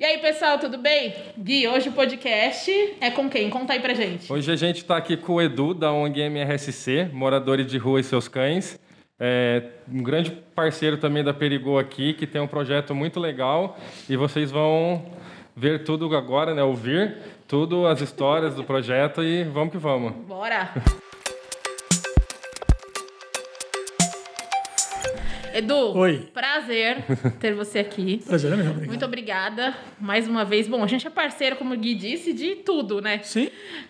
E aí, pessoal, tudo bem? Gui, hoje o podcast é com quem? Conta aí pra gente. Hoje a gente está aqui com o Edu, da ONG MRSC, Moradores de Rua e Seus Cães. É um grande parceiro também da Perigô aqui, que tem um projeto muito legal. E vocês vão ver tudo agora, né? Ouvir tudo, as histórias do projeto e vamos que vamos. Bora! Edu, Oi. prazer ter você aqui. Prazer é meu, obrigado. Muito obrigada mais uma vez. Bom, a gente é parceiro, como o Gui disse, de tudo, né? Sim,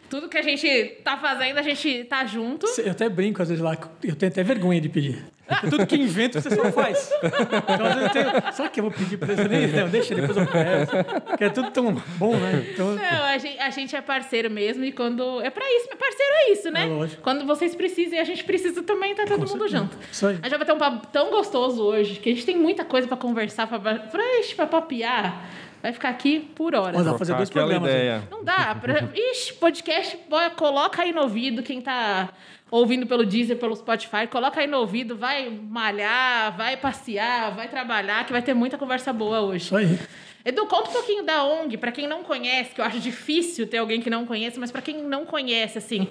Tudo que a gente tá fazendo, a gente tá junto. eu até brinco às vezes lá, eu tenho até vergonha de pedir. Tudo que invento você só faz. Então às vezes eu tenho, será que eu vou pedir pra você? Nem, não, deixa, depois eu peço. Porque é tudo tão bom, né? Então, Não, a gente, a gente é parceiro mesmo e quando. É pra isso, parceiro é isso, né? É lógico. Quando vocês precisam e a gente precisa também, tá todo Com mundo certeza. junto. Isso aí. A gente vai ter um papo tão gostoso hoje, que a gente tem muita coisa pra conversar, pra, pra, papiar. Vai ficar aqui por horas. Ó, dá pra fazer dois programas. né? ideia. Não dá. Pra... Ixi, podcast, bora, coloca aí no ouvido, quem tá ouvindo pelo Deezer, pelo Spotify, coloca aí no ouvido, vai malhar, vai passear, vai trabalhar, que vai ter muita conversa boa hoje. Isso aí. Edu, conta um pouquinho da ONG, pra quem não conhece, que eu acho difícil ter alguém que não conhece, mas pra quem não conhece, assim,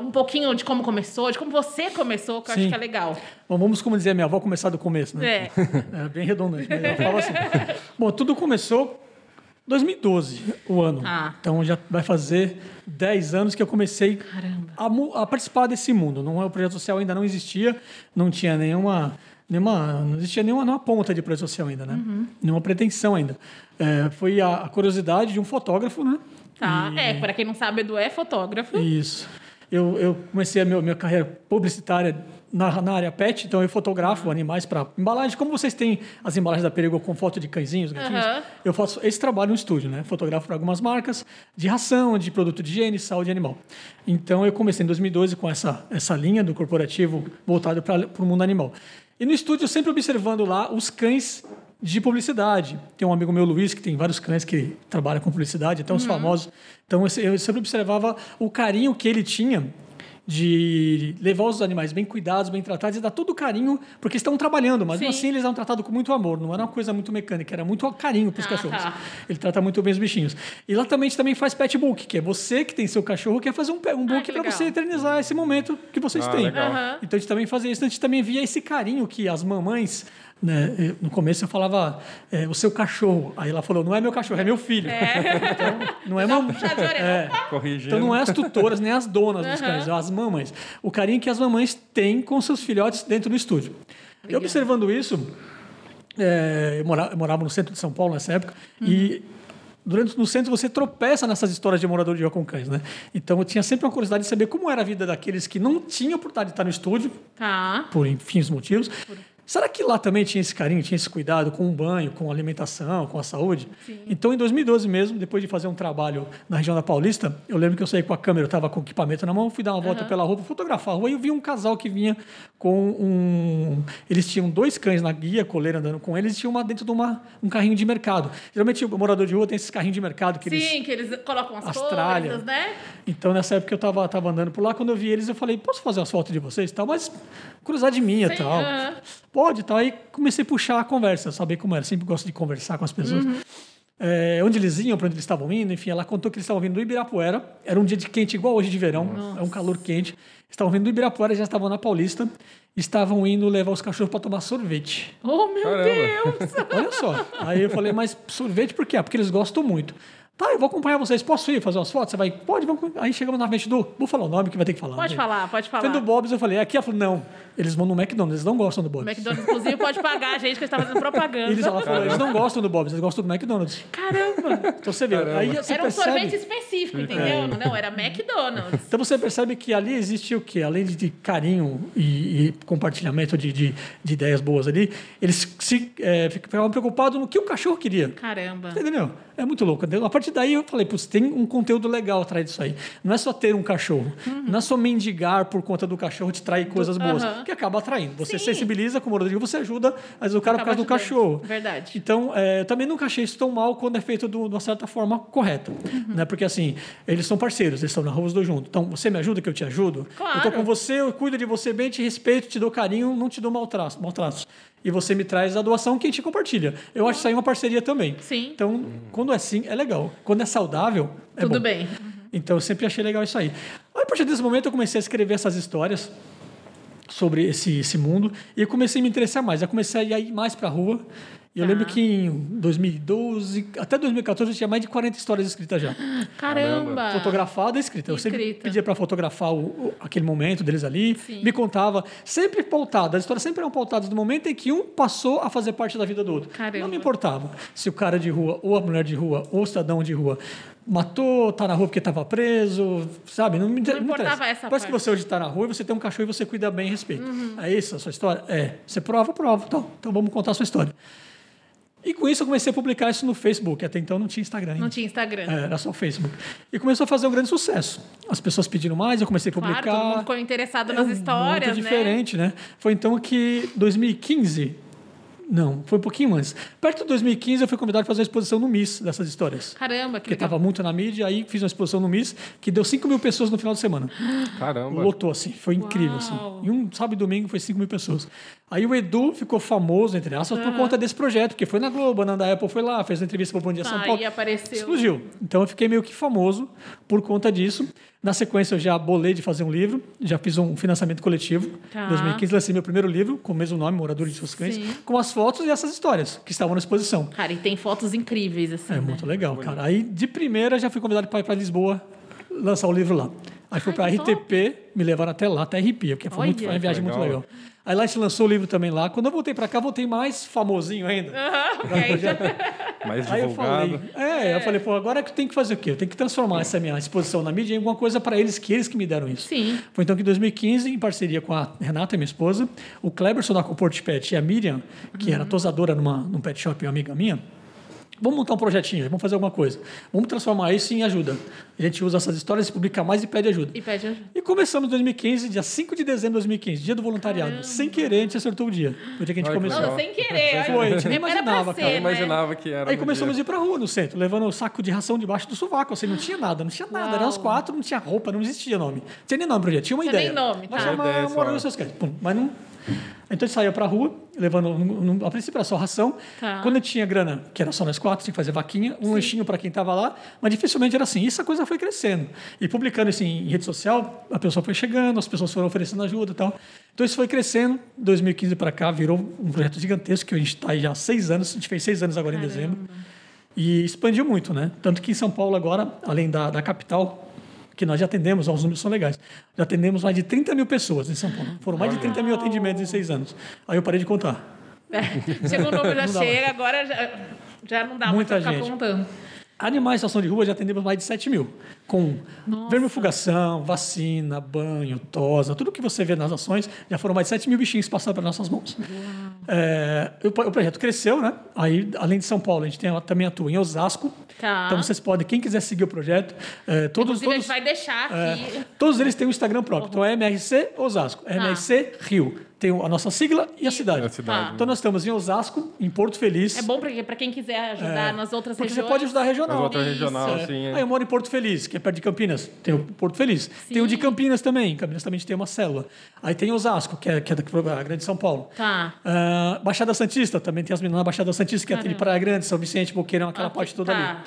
um pouquinho de como começou, de como você começou, que eu acho Sim. que é legal. Bom, vamos, como dizia minha avó, começar do começo, né? É. É bem redundante, mas eu falo assim. Bom, tudo começou 2012, o ano. Ah. Então já vai fazer 10 anos que eu comecei a, a participar desse mundo. Não, o projeto social ainda não existia, não tinha nenhuma. Nenhuma, não existia nenhuma, nenhuma ponta de projeto social ainda, né? Uhum. Nenhuma pretensão ainda. É, foi a, a curiosidade de um fotógrafo, né? Tá. É, pra quem não sabe, Edu é fotógrafo. Isso. Eu, eu comecei a meu, minha carreira publicitária na, na área pet, então eu fotografo animais para embalagem. Como vocês têm as embalagens da Perigo com foto de cãezinhos, gatinhos, Aham. eu faço esse trabalho no estúdio, né? Fotografo para algumas marcas de ração, de produto de higiene, saúde animal. Então eu comecei em 2012 com essa, essa linha do corporativo voltado para o mundo animal. E no estúdio sempre observando lá os cães de publicidade. Tem um amigo meu, Luiz, que tem vários cães que trabalham com publicidade, até os famosos. Então eu sempre observava o carinho que ele tinha de levar os animais bem cuidados, bem tratados e dar todo o carinho, porque estão trabalhando, mas Sim. assim eles eram tratados com muito amor, não era uma coisa muito mecânica, era muito carinho para os Ah, cachorros. tá. Ele trata muito bem os bichinhos. E lá também a gente também faz pet book, que é você que tem seu cachorro, quer fazer um, um book Ah, para você eternizar esse momento que vocês Ah, têm. legal. Aham. Então a gente também fazia isso, a gente também via esse carinho que as mamães, né, eh, no começo eu falava eh, o seu cachorro, aí ela falou, não é meu cachorro, é meu filho. Então, não é mamãe. É. Então não é as tutoras nem as donas dos Aham. cães, é as mamães. O carinho que as mamães têm com seus filhotes dentro do estúdio. E observando isso, é, eu, mora- eu morava no centro de São Paulo nessa época e durante no centro você tropeça nessas histórias de morador de rua com cães, né? Então eu tinha sempre uma curiosidade de saber como era a vida daqueles que não tinham oportunidade de estar no estúdio Tá. por enfim os motivos. Será que lá também tinha esse carinho, tinha esse cuidado com o banho, com a alimentação, com a saúde? Então, em 2012 mesmo, depois de fazer um trabalho na região da Paulista, eu lembro que eu saí com a câmera, eu estava com o equipamento na mão, fui dar uma volta pela rua, fotografar a rua, e eu vi um casal que vinha com um... Eles tinham dois cães na guia, coleira andando com eles, e tinha uma dentro de uma, um carrinho de mercado. Geralmente, o morador de rua tem esses carrinhos de mercado que eles... Sim, que eles colocam as coisas, né? Então, nessa época eu estava tava andando por lá, quando eu vi eles, eu falei, posso fazer umas fotos de vocês e tal? Mas curiosidade minha e Sim, tal. aham. Pode e tal. Aí comecei a puxar a conversa, saber como era. Sempre gosto de conversar com as pessoas. Uhum. É, onde eles iam, para onde eles estavam indo, enfim, ela contou que eles estavam vindo do Ibirapuera. Era um dia de quente, igual hoje de verão, é um calor quente. Estavam vindo do Ibirapuera, já estavam na Paulista, estavam indo levar os cachorros para tomar sorvete. Oh, meu Caramba. Deus! Olha só. Aí eu falei, mas sorvete por quê? Ah, Porque eles gostam muito. Tá, eu vou acompanhar vocês. Posso ir fazer umas fotos? Você vai? Pode, vamos. Aí chegamos na frente do. Vou falar o nome que vai ter que falar. Pode né? falar, pode falar. Frente do Bob's, eu falei, aqui ela falou, não. Eles vão no McDonald's, eles não gostam do O Bob's. McDonald's, inclusive, pode pagar a gente que está fazendo propaganda. Eles, ela falou, eles não gostam do Bob's, eles gostam do McDonald's. Caramba! Então você vê, aí você Era um percebe. sorvete específico, entendeu? Não, era McDonald's. Então você percebe que ali existe o quê? Além de carinho e, e compartilhamento de, de, de ideias boas ali, eles se é, ficavam preocupados no que o cachorro queria. Caramba. Entendeu? É muito louco. A partir daí eu falei, putz, tem um conteúdo legal atrás disso aí. Não é só ter um cachorro. Não é só mendigar por conta do cachorro te trair coisas boas. aham. Que acaba atraindo. Você Sim. sensibiliza com o morador, você ajuda, mas o cara Acaba por causa do ajudando. cachorro. Verdade. Então, é, eu também nunca achei isso tão mal quando é feito de uma certa forma correta. Uhum. Né? Porque, assim, eles são parceiros, eles estão na rua os dois juntos. Então, você me ajuda que eu te ajudo. Claro. Eu tô com você, eu cuido de você bem, te respeito, te dou carinho, não te dou maltratos. E você me traz a doação que a gente compartilha. Eu acho isso aí uma parceria também. Sim. Então, quando é assim, é legal. Quando é saudável, é Tudo bom. bem. Então, eu sempre achei legal isso aí. Aí, a partir desse momento, eu comecei a escrever essas histórias sobre esse, esse mundo e eu comecei a me interessar mais. Eu comecei a ir mais para a rua. E eu Tá. lembro que em 2012, até 2014, eu tinha mais de 40 histórias escritas já. Caramba. Fotografada e escrita. Eu sempre Escrita. pedia para fotografar o- o- aquele momento deles ali, Sim. me contava, sempre pautado. As histórias sempre eram pautadas do momento em que um passou a fazer parte da vida do outro. Caramba. Não me importava se o cara de rua, ou a mulher de rua, ou o cidadão de rua matou, tá na rua porque estava preso, sabe? Não me, Não importava interessa. essa Parece que parte. você hoje está na rua e você tem um cachorro e você cuida bem e respeita. Uhum. É isso a sua história? É. Você prova? Prova. Então, então vamos contar a sua história. E com isso eu comecei a publicar isso no Facebook. Até então não tinha Instagram ainda. Não tinha Instagram. É, era só o Facebook. E começou a fazer um grande sucesso. As pessoas pedindo mais, eu comecei a Claro, publicar. todo mundo ficou interessado É nas histórias, muito né? diferente, né? Foi então que 2015. Não, foi um pouquinho antes. Perto de 2015, eu fui convidado para fazer uma exposição no MIS dessas histórias. Caramba, que Porque estava muito na mídia, aí fiz uma exposição no MIS que deu 5 mil pessoas no final de semana. Caramba. Lotou, assim. Foi incrível, Uau. assim. Em um sábado e domingo foi 5 mil pessoas. Aí o Edu ficou famoso, entre aspas, por conta desse projeto, porque foi na Globo, a Nanda Apple foi lá, fez uma entrevista para o Bom Dia São Tá, Paulo. e apareceu. Explodiu. Então eu fiquei meio que famoso por conta disso. Na sequência, eu já bolei de fazer um livro, já fiz um financiamento coletivo. Tá. Em 2015, lancei meu primeiro livro, com o mesmo nome, Moradores de Seus Cães, Sim. com as fotos e essas histórias que estavam na exposição. Cara, e tem fotos incríveis, assim. É né? muito legal, cara. Aí, de primeira, já fui convidado para ir para Lisboa lançar o livro lá. Aí fui para que RTP, me levaram até lá, até arrepia, porque foi, muito, foi uma viagem muito Legal. Aí lá a gente lançou o livro também lá. Quando eu voltei para cá, voltei mais famosinho ainda. Aham, ok. Mais Aí eu divulgado. falei, é, eu falei, pô, agora que tem que fazer o quê? Eu tenho que transformar essa minha exposição na mídia em alguma coisa para eles, que eles que me deram isso. Sim. Foi então que em 2015, em parceria com a Renata, minha esposa, o Kleberson da Comport Pet e a Miriam, que Uhum. era tosadora numa, num pet shop, uma amiga minha, vamos montar um projetinho, vamos fazer alguma coisa. Vamos transformar isso em ajuda. A gente usa essas histórias, publica mais e pede ajuda. E pede ajuda. E começamos em 2015, dia 5 de dezembro de 2015, dia do voluntariado. Sem querer, a gente acertou o dia. Foi o dia que a gente que começou. Não, sem querer. Foi, a gente nem imaginava, ser, cara. Eu né? imaginava que era. Aí começamos a dia. ir pra rua no centro, levando o saco de ração debaixo do sovaco. Assim, não tinha nada, não tinha nada. Uau. Eram os quatro, não tinha roupa, não existia nome. Não tinha nem nome pro dia, tinha uma Tinha ideia. nem nome, tá. Ideia só. Morando seus cães. Pum, Mas não. Então a gente saía pra rua, levando. A princípio era só ração. Tá. Quando tinha grana, que era só nós quatro, tinha que fazer vaquinha, um lanchinho para quem tava lá, mas dificilmente era assim. Isso a coisa foi crescendo. E publicando isso em rede social, a pessoa foi chegando, as pessoas foram oferecendo ajuda e tal. Então isso foi crescendo. 2015 para cá virou um projeto gigantesco, que a gente está aí já há seis anos, a gente fez seis anos agora em dezembro. E expandiu muito, né? Tanto que em São Paulo agora, além da, da capital, que nós já atendemos, os números são legais, já atendemos mais de 30 mil pessoas em São Paulo. Foram mais de 30 mil atendimentos em seis anos. Aí eu parei de contar. É, Chega o número, já chega, agora já, já não dá mais Muita pra ficar gente. contando. Animais em situação de rua já atendemos mais de 7 mil. Com Nossa. vermifugação, vacina, banho, tosa, tudo que você vê nas ações, já foram mais de 7 mil bichinhos passados para nossas mãos. É, o, o projeto cresceu, né? Aí, além de São Paulo, a gente tem, também atua em Osasco. Tá. Então vocês podem, quem quiser seguir o projeto, é, todos, Inclusive, a todos, gente vai deixar aqui. é, todos eles têm um Instagram próprio. Então é MRC Osasco, MRC Rio. Tem a nossa sigla e a cidade. A cidade. Então nós estamos em Osasco, em Porto Feliz. É bom pra quem quiser ajudar É, nas outras Porque regiões. você pode ajudar regional. Nas outras regional, É. sim. Ah, eu moro em Porto Feliz, que é perto de Campinas. Tem o Porto Feliz. Tem o de Sim. Campinas também. Em Campinas também a gente tem uma célula. Aí tem Osasco, que é, que é da Grande São Paulo. Tá. Ah, Baixada Santista, também tem as meninas na Baixada Santista, que é de Caramba. Praia Grande, São Vicente, Boqueirão, aquela Ah, parte toda tá. ali.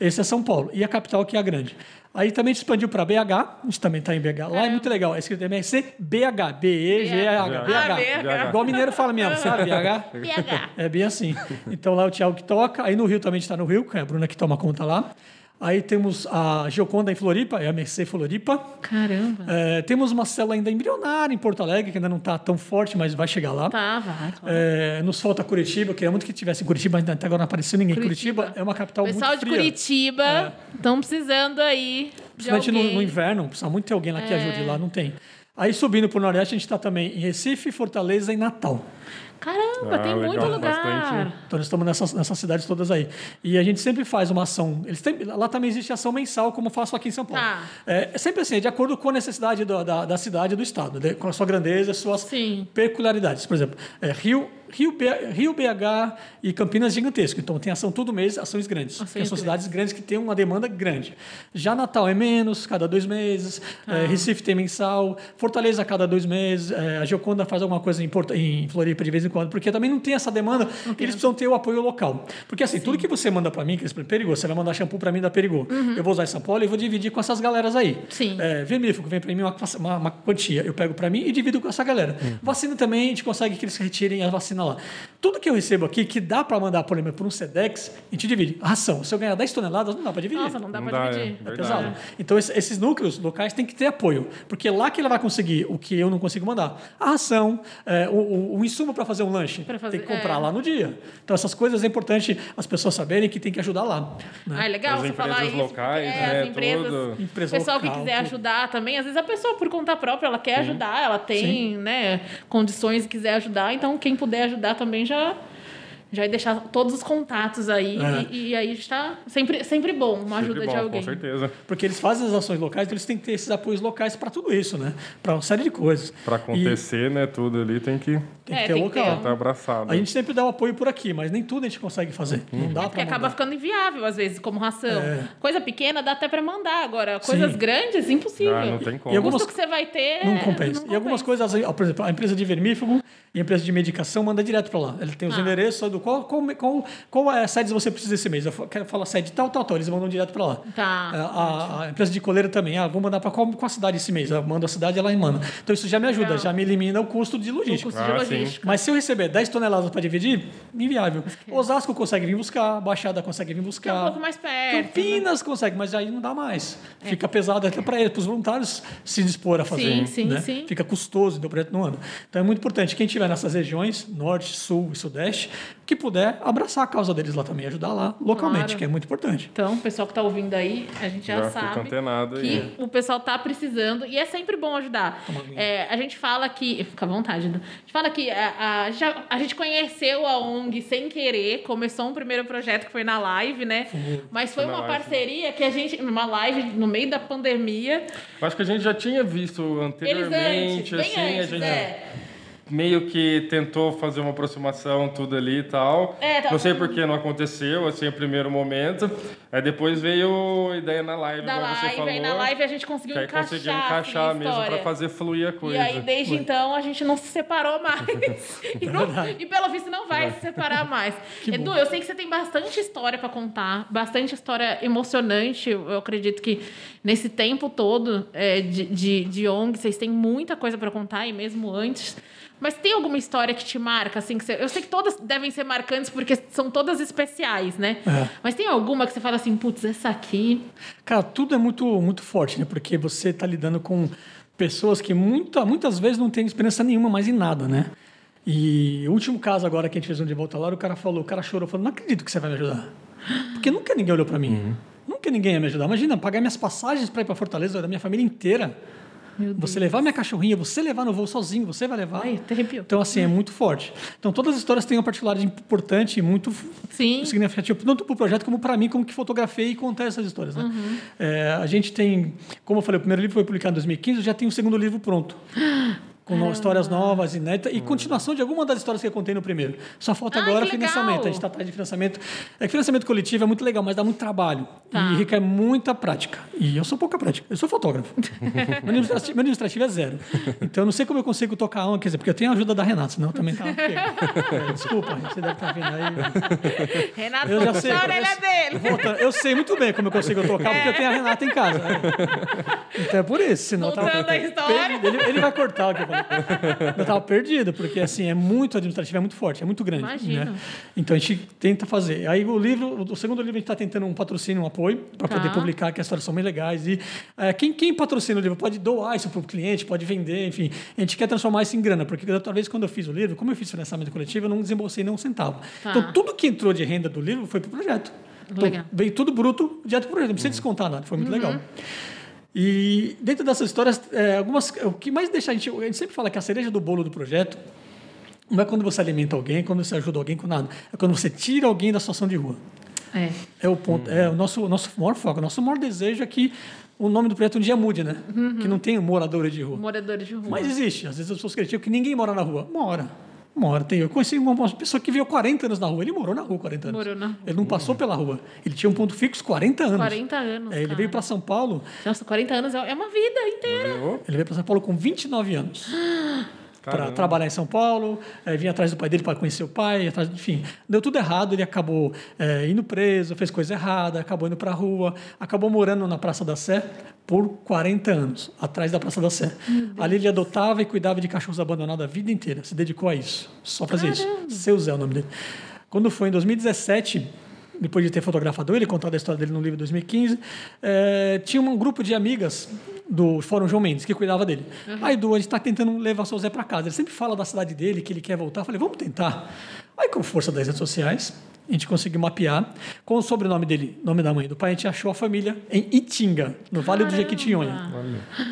Esse é São Paulo. E a capital, que é a grande. Aí também gente expandiu para BH, a gente também está em BH. Lá é Caramba. muito legal. É escrito MRC BH, B-E-G-H, BH. BH. Igual o mineiro fala mesmo, sabe? BH. PH. É bem assim. Então lá é o Thiago que toca. Aí no Rio também a gente está no Rio, que é a Bruna que toma conta lá. Aí temos a Gioconda em Floripa, é a Mercê Floripa. Caramba. É, temos uma célula ainda embrionária em Porto Alegre, que ainda não está tão forte, mas vai chegar lá. Tá, vai. claro. É, nos falta Curitiba, queria muito que tivesse em Curitiba, mas até agora não apareceu ninguém. Curitiba, Curitiba. é uma capital Pessoal muito de fria. Curitiba estão precisando aí de Principalmente no, no inverno, precisa muito ter alguém lá que É. ajude lá, não tem. Aí subindo para o Nordeste, a gente está também em Recife, Fortaleza e Natal. Caramba, Ah, tem legal, muito lugar. bastante. Então nós estamos nessas, nessas cidades todas aí. E a gente sempre faz uma ação. Eles têm- lá também existe ação mensal, como eu faço aqui em São Paulo. Tá. É, é sempre assim, é de acordo com a necessidade do- da, da cidade e do estado, de- com a sua grandeza, as suas Sim. peculiaridades. Por exemplo, é, Rio, Rio, B- Rio, BH e Campinas é gigantesco. Então tem ação todo mês, ações grandes. Ações Porque são grandes. cidades grandes que têm uma demanda grande. Já Natal é menos, cada dois meses. Ah. É, Recife tem mensal. Fortaleza a cada dois meses. É, a Gioconda faz alguma coisa em, Porto- em Floripa de vez em quando, porque também não tem essa demanda. Eles precisam ter o apoio local. Porque assim, tudo que você manda para mim, que é Perigô, você vai mandar shampoo para mim da Perigô. Eu vou usar em São Paulo e vou dividir com essas galeras aí. Uhum. Sim. É, vermífugo vem para mim uma, uma, uma quantia, eu pego para mim e divido com essa galera. Vacina também, a gente consegue que eles retirem a vacina lá. Tudo que eu recebo aqui, que dá para mandar, por exemplo, por um SEDEX, a gente divide. Ração, se eu ganhar 10 toneladas, não dá para dividir. Nossa, não dá dá, dividir. é É pesado. Então, esse- esses núcleos locais têm que ter apoio, porque é lá que ele vai conseguir o que eu não consigo mandar. A ração, é, o, o- o insumo para fazer um lanche, fazer- tem que comprar é. lá no dia. Então, essas coisas é importante as pessoas saberem que tem que ajudar lá. né? Ah, é legal As você falar empresas isso. locais, é, né, as empresas, tudo. o Empresa pessoal que local, quiser tudo. ajudar também, às vezes a pessoa por conta própria, ela quer ajudar, ela tem, né, condições e quiser ajudar, então quem puder ajudar também já já vai deixar todos os contatos aí É. e, e aí está sempre sempre bom uma ajuda Sempre de bom, alguém. Com certeza. Porque eles fazem as ações locais, então eles têm que ter esses apoios locais para tudo isso, né? Para uma série de coisas. Para E acontecer, né, tudo ali tem que tem que É, ter tem o que ter local. um- estar abraçado. A gente sempre dá o apoio por aqui, mas nem tudo a gente consegue fazer. Não dá É porque para acaba ficando inviável, às vezes, como ração. É. Coisa pequena dá até para mandar. Agora, coisas Sim. grandes, impossível. Ah, não tem como. E O algumas- custo que você vai ter. Não é- compensa. não E algumas coisas, por exemplo, a empresa de vermífugo e a empresa de medicação manda direto para lá. Ele tem os Ah. endereços do qual, qual, qual, qual é a sede você precisa esse mês. Eu quero falar sede tal, tal, tal. Eles mandam direto para lá. Tá. A, a- a empresa de coleira também. Ah, vou mandar para qual, qual cidade esse mês? Eu mando a cidade, ela me manda. Então isso já me ajuda, Legal. já me elimina o custo de O logística. custo de Ah, sim. logística. Mas se eu receber 10 toneladas para dividir, inviável. Osasco consegue vir buscar, Baixada consegue vir é um buscar. pouco mais perto. né? Campinas consegue, mas aí não dá mais. Fica pesado até para eles, para os voluntários se dispor a fazer. Sim, sim, né? sim. Fica custoso, então o projeto não anda. Então é muito importante, quem estiver nessas regiões, norte, sul e sudeste, que puder abraçar a causa deles lá também, ajudar lá localmente, Claro. que é muito importante. Então, o pessoal que está ouvindo aí, a gente já, Já sabe antenado que aí. o pessoal tá precisando e é sempre bom ajudar. É, a gente fala que. Fica à vontade, Edu. A gente fala que a, a, já- a gente conheceu a ONG sem querer, começou um primeiro projeto que foi na live, né? Mas foi uma live. parceria que a gente. Uma live no meio da pandemia. Acho que a gente já tinha visto Eles anteriormente, antes, bem assim, antes, a gente é. Meio que tentou fazer uma aproximação, tudo ali e tal. É, tá- Não sei por que não aconteceu, assim, o primeiro momento. Aí depois veio a ideia na live, Da igual você live, falou. aí na live a gente conseguiu que aí encaixar, conseguiu assim, encaixar a mesmo para fazer fluir a coisa. E aí, desde então, a gente não se separou mais. e, não- e pelo visto, não vai se separar mais. Edu, eu sei que você tem bastante história para contar, bastante história emocionante. Eu acredito que nesse tempo todo é, de, de, de ONG, vocês têm muita coisa para contar, e mesmo antes. Mas tem alguma história que te marca? Assim, que você- eu sei que todas devem ser marcantes porque são todas especiais, né? É. Mas tem alguma que você fala assim, putz, essa aqui. Cara, tudo é muito, muito forte, né? Porque você está lidando com pessoas que muita, muitas vezes não têm experiência nenhuma mais em nada, né? E o último caso agora que a gente fez um de volta lá, o cara falou, o cara chorou, falou, não acredito que você vai me ajudar. Porque nunca ninguém olhou para mim. Nunca ninguém ia me ajudar. Imagina, pagar minhas passagens para ir para Fortaleza da minha família inteira. Você levar minha cachorrinha, você levar no voo sozinho, você vai levar. Ai, arrepiou. Então, assim, é muito forte. Então, todas as histórias têm uma particularidade importante e muito Sim. significativo, tanto para o projeto como para mim, como que fotografei e contei essas histórias. Né? É, a gente tem, como eu falei, o primeiro livro foi publicado em 2015, eu já tenho o segundo livro pronto. Com histórias novas, inéditas e continuação de alguma das histórias que eu contei no primeiro. Só falta Ai, agora financiamento. A gente está atrás de financiamento. É que financiamento coletivo é muito legal, mas dá muito trabalho. Tá. E requer muita prática. E eu sou pouca prática. Eu sou fotógrafo. meu, administrativo, meu administrativo é zero. Então eu não sei como eu consigo tocar um, quer dizer, porque eu tenho a ajuda da Renata, senão eu também tá. É, desculpa, você deve estar vendo aí. Renato Eu já sei. a orelha dele. Voltando, eu sei muito bem como eu consigo tocar, porque eu tenho a Renata em casa. É. Então é por isso. Senão tava à história. Ele, ele vai cortar o que eu falei. Eu tava perdido, porque assim, é muito administrativo, é muito forte, é muito grande. Imagino. né? Então a gente tenta fazer. Aí o livro, o segundo livro, a gente está tentando um patrocínio, um apoio, para Tá. poder publicar, que as histórias são bem legais. E é, quem, quem patrocina o livro pode doar isso para o cliente, pode vender, enfim. A gente quer transformar isso em grana, porque da outra vez, quando eu fiz o livro, como eu fiz financiamento coletivo, eu não desembolsei nem um centavo. Tá. Então tudo que entrou de renda do livro foi para o projeto. Então, veio tudo bruto, direto para o projeto, não precisa descontar nada, foi muito legal. E dentro dessas histórias, é, algumas, o que mais deixa a gente. A gente sempre fala que a cereja do bolo do projeto não é quando você alimenta alguém, quando você ajuda alguém com nada. É quando você tira alguém da situação de rua. É. É o ponto, é o nosso, nosso maior foco, o nosso maior desejo é que o nome do projeto um dia mude, né? Que não tenha moradores de rua. Moradores de rua. Mas existe. Às vezes as pessoas criticam que ninguém mora na rua. Mora. Mora, tem. Eu conheci uma, pessoa que veio 40 anos na rua. Ele morou na rua 40 anos. Morou na rua. Ele não passou pela rua. Ele tinha um ponto fixo 40 anos. 40 anos. É, ele cara. veio para São Paulo. Nossa, 40 anos é é uma vida inteira. Ele veio para São Paulo com 29 anos. para Caramba. trabalhar em São Paulo, eh, vinha atrás do pai dele para conhecer o pai, atrás, enfim, deu tudo errado. Ele acabou eh, indo preso, fez coisa errada, acabou indo para a rua, acabou morando na Praça da Sé por 40 anos, atrás da Praça da Sé. Ali ele adotava e cuidava de cachorros abandonados a vida inteira, se dedicou a isso, só fazia isso. Seu Zé é o nome dele. Quando foi em 2017, depois de ter fotografado ele, contado a história dele no livro de 2015, eh, tinha um grupo de amigas do Fórum João Mendes que cuidava dele. Aí, Du, a gente está tentando levar o seu Zé para casa. Ele sempre fala da cidade dele, que ele quer voltar. Eu falei, vamos tentar. Aí, com força das redes sociais, a gente conseguiu mapear. Com o sobrenome dele, nome da mãe e do pai, a gente achou a família em Itinga, no Vale do Jequitinhonha.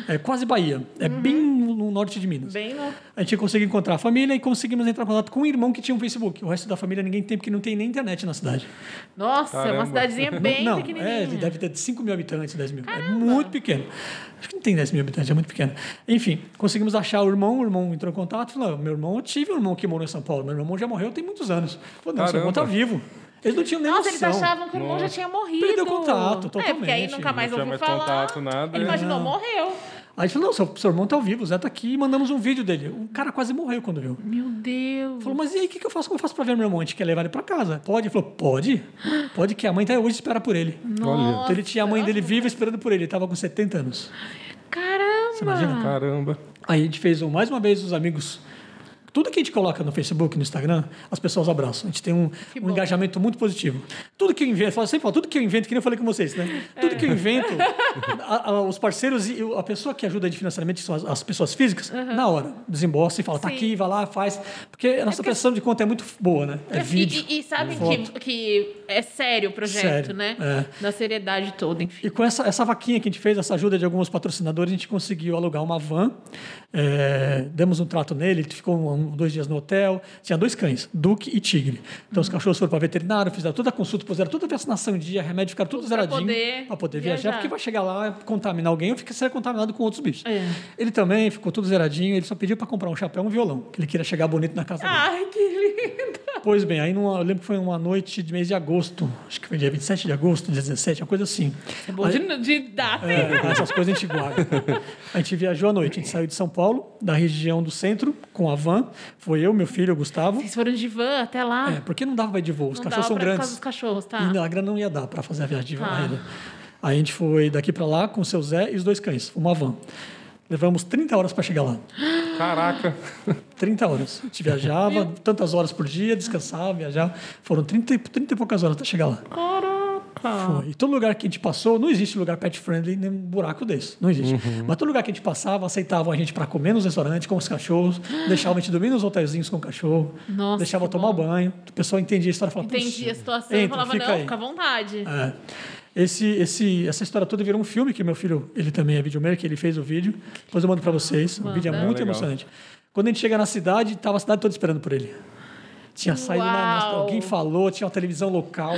É quase Bahia. É bem no no norte de Minas. Bem no... A gente conseguiu encontrar a família e conseguimos entrar em contato com um irmão que tinha um Facebook. O resto da família ninguém tem, porque não tem nem internet na cidade. Nossa, é uma Caramba. cidadezinha bem não, pequenininha. é, deve ter 5 mil habitantes, 10 mil. É muito pequeno. Acho que não tem 10 mil habitantes, é muito pequeno. Enfim, conseguimos achar o irmão, o irmão entrou em contato e falou: meu irmão, eu tive um irmão que morou em São Paulo, meu irmão já morreu tem muitos anos. Falou, não, seu irmão Caramba. tá vivo. Eles não tinham nem Nossa, eles noção. achavam que o irmão já tinha morrido. Perdeu contato, É, porque aí totalmente. nunca mais Não tinha ouviu mais falar. contato, nada. Ele É. imaginou, morreu. Aí ele falou: não, seu, seu irmão tá vivo, o Zé tá aqui e mandamos um vídeo dele. O cara quase morreu quando viu. Meu Deus. Falou, mas e aí, o que, que eu faço? Como eu faço pra ver meu irmão? A gente quer levar ele pra casa. Pode? Ele falou, pode. Pode, que a mãe até hoje espera por ele. Nossa. Então ele tinha a mãe dele viva esperando por ele. Ele tava com 70 anos. Caramba. Você imagina? Caramba. Aí a gente fez mais uma vez os amigos. Tudo que a gente coloca no Facebook, no Instagram, as pessoas abraçam. A gente tem um, um engajamento muito positivo. Tudo que eu invento, eu sempre falo, tudo que eu invento, que nem eu falei com vocês, né? Tudo que eu invento, a- a- os parceiros e a pessoa que ajuda gente financeiramente, que são as, as pessoas físicas, na hora, desembolsa e fala, tá Sim. aqui, vai lá, faz. Porque a nossa prestação de conta é muito boa, né? É vídeo. E, e sabe foto. que, que é sério o projeto, Sério, né? é. Na seriedade toda, enfim. E com essa, essa vaquinha que a gente fez, essa ajuda de alguns patrocinadores, a gente conseguiu alugar uma van. é, demos um trato nele, ele ficou um- dois dias no hotel. Tinha dois cães, Duque e Tigre. Então Uhum. os cachorros foram para veterinário, fizeram toda a consulta, puseram toda a vacinação em dia, remédio, ficaram tudo, zeradinho. Para poder viajar, viajar. porque vai chegar lá, contaminar alguém ou ser contaminado com outros bichos. É. Ele também ficou tudo zeradinho, ele só pediu para comprar um chapéu e um violão, que ele queria chegar bonito na casa dele. Ai, que lindo. Pois bem, aí numa, eu lembro que foi uma noite de mês de agosto, acho que foi dia 27 de agosto, 17, uma coisa assim. É bom de, de data, hein? É, essas coisas a gente guarda. A gente viajou à noite. A gente saiu de São Paulo, da região do centro, com a van. Foi eu, meu filho, o Gustavo. Vocês foram de van até lá. É, porque não dava para ir de voo. Os não cachorros são pra- por causa grandes. dos cachorros, tá? E a grana não ia dar para fazer a viagem de van. Tá. ainda. Aí a gente foi daqui para lá com o seu Zé e os dois cães, uma van. Levamos 30 horas para chegar lá. Caraca. 30 horas. A gente viajava tantas horas por dia, descansava, viajava. Foram 30, e- 30 e poucas horas até chegar lá. Caraca. Foi. E todo lugar que a gente passou, não existe lugar pet friendly nem um buraco desse. Não existe. Mas todo lugar que a gente passava, aceitavam a gente para comer nos restaurantes com os cachorros, deixavam a gente dormir nos hotelzinhos com o cachorro, Nossa, deixava que tomar bom. banho. O pessoal entendia a história e falava, Entendi "Puxa, a situação e falava, não, aí." fica à vontade. É. Esse, esse, essa história toda virou um filme que meu filho, ele também é videomaker, ele fez o vídeo. Depois eu mando para vocês. O vídeo é muito legal. emocionante. Quando a gente chega na cidade, estava a cidade toda esperando por ele. Tinha saído na, na- alguém falou, tinha uma televisão local,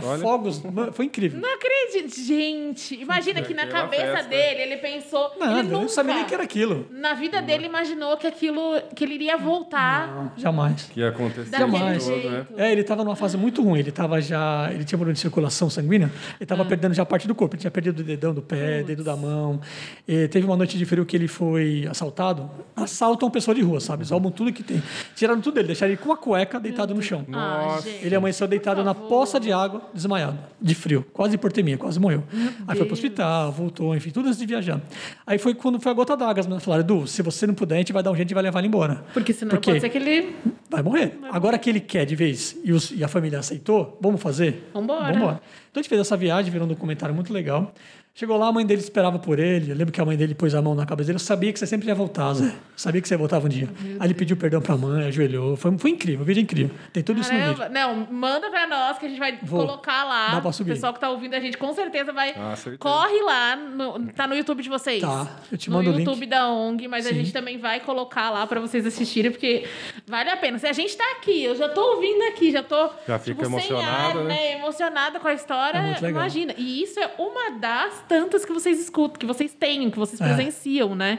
tinha Olha. fogos, mano, foi incrível. Não acredito. Gente, imagina que na Aquela cabeça festa. dele ele pensou. Nada, ele eu nunca, não sabia nem que era aquilo. Na vida dele imaginou que aquilo. que ele iria voltar. Não, jamais. Que ia acontecer Daquele Jamais. todo, né? É, ele estava numa fase muito ruim. Ele estava já, ele tinha problema de circulação sanguínea. Ele Ah. estava perdendo já parte do corpo. Ele tinha perdido o dedão do pé, dedo da mão. E teve uma noite de frio que ele foi assaltado. Assaltam pessoa de rua, sabe? Roubam tudo que tem. Tiraram tudo dele, deixaram ele com a cueca deitado no chão. Ah, Nossa. gente. Ele amanheceu deitado na favor. poça de água, desmaiado, de frio, quase hipotermia, quase morreu. Aí foi pro hospital, voltou, enfim, tudo antes de viajar. Aí foi quando foi a gota d'água, as meninas falaram, Edu, se você não puder, a gente vai dar um jeito e vai levar ele embora. Porque senão Por quê? pode ser que ele. Vai morrer. Agora que ele quer de vez e, os- e a família aceitou, vamos fazer? Vambora. Vambora. Então a gente fez essa viagem, virou um documentário muito legal. Chegou lá, a mãe dele esperava por ele. Eu lembro que a mãe dele pôs a mão na cabeça dele. Eu sabia que você sempre ia voltar, Zé. Eu sabia que você voltava um dia. Aí ele pediu perdão pra mãe, ajoelhou. Foi, foi incrível, o vídeo é incrível. Tem tudo isso no vídeo. Caramba. Não, manda pra nós que a gente vai Vou. colocar lá. Dá pra O subir. pessoal que tá ouvindo a gente com certeza vai. Ah, certeza. Corre lá. no- tá no YouTube de vocês. Tá, eu te no mando o link. YouTube da ONG, mas a Sim. gente também vai colocar lá pra vocês assistirem, porque vale a pena. Se a gente tá aqui, eu já tô ouvindo aqui, já tô Já fica tipo, sem emocionada, ar, né? né? Emocionada com a história. É muito legal. Imagina. E isso é uma das tantas que vocês escutam, que vocês têm, que vocês É. presenciam, né?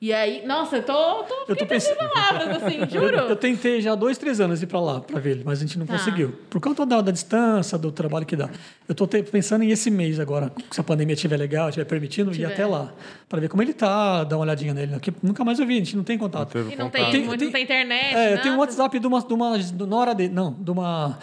E aí, nossa, eu tô, tô, Eu tô pensando- palavras, assim, Eu, juro. eu tentei já há dois, três anos ir para lá para ver ele, mas a gente não Tá. conseguiu. Por conta da, da distância, do trabalho que dá. Eu tô te- pensando em esse mês agora, se a pandemia estiver legal, estiver permitindo, ir Tiver. até lá. Para ver como ele tá, dar uma olhadinha nele. Porque nunca mais eu vi, a gente não tem contato. Teve E não contato. tem, Tem- muito, tem- não tem internet, É, eu nada. tenho um WhatsApp de uma, de uma de nora dele, não, de uma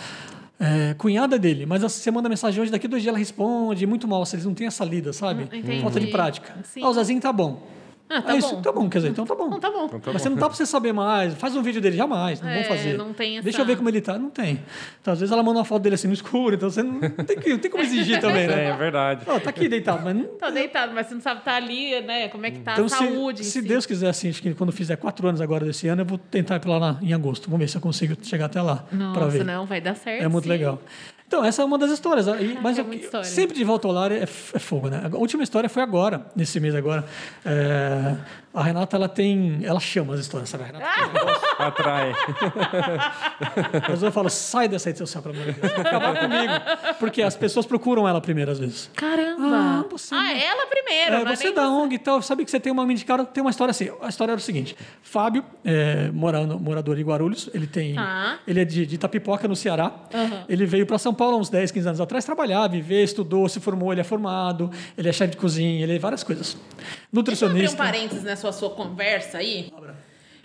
é, cunhada dele, mas você manda mensagem hoje, daqui dois dias ela responde, muito mal, se eles não têm essa lida, sabe? Hum, entendi. Falta de prática. Sim. Ah, o Zezinho tá bom. Ah, tá é isso, bom. tá bom, quer dizer, então tá bom. Não, tá bom. Tá Mas você não dá pra você saber mais. Faz um vídeo dele, jamais. Não É, vão fazer. não tem Deixa essa- eu ver como ele tá. Não tem. Então, às vezes ela manda uma foto dele assim no escuro, então você não, não tem, que, não tem como exigir também, É, né? é verdade. Ó, tá aqui deitado, mas não. Tá deitado, mas você não sabe estar ali, né? Como é que tá Então, a saúde. se, se si. Deus quiser, assim, acho que quando fizer quatro anos agora desse ano, eu vou tentar ir pra lá em agosto. Vamos ver se eu consigo chegar até lá para Nossa, ver. não, vai dar certo. É muito sim. legal. Então, essa é uma das histórias. E- mas é eu- história. sempre de volta ao lar é, é fogo, né? A última história foi agora, nesse mês agora. É, a Renata, ela tem. Ela chama as histórias, sabe? A Renata tem um negócio. Atrai. Às vezes eu falo, sai dessa rede social, pelo amor de Deus. Vai acabar comigo. Porque as pessoas procuram ela primeiro, às vezes. Caramba! Ah, você Ah, ela primeiro, É, é você nem da ONG e tal, sabe que você tem uma indicada, tem uma história assim. A história era o seguinte: Fábio, é, morando, morador de Guarulhos, ele tem. Tá. Ele é de, de Itapipoca, no Ceará. Aham. Ele veio para São Paulo há uns 10, 15 anos atrás trabalhar, viver, estudou, se formou, ele é formado, ele é chefe de cozinha, ele é várias coisas. Deixa eu abrir um Nutricionista. parênteses nessa sua conversa aí.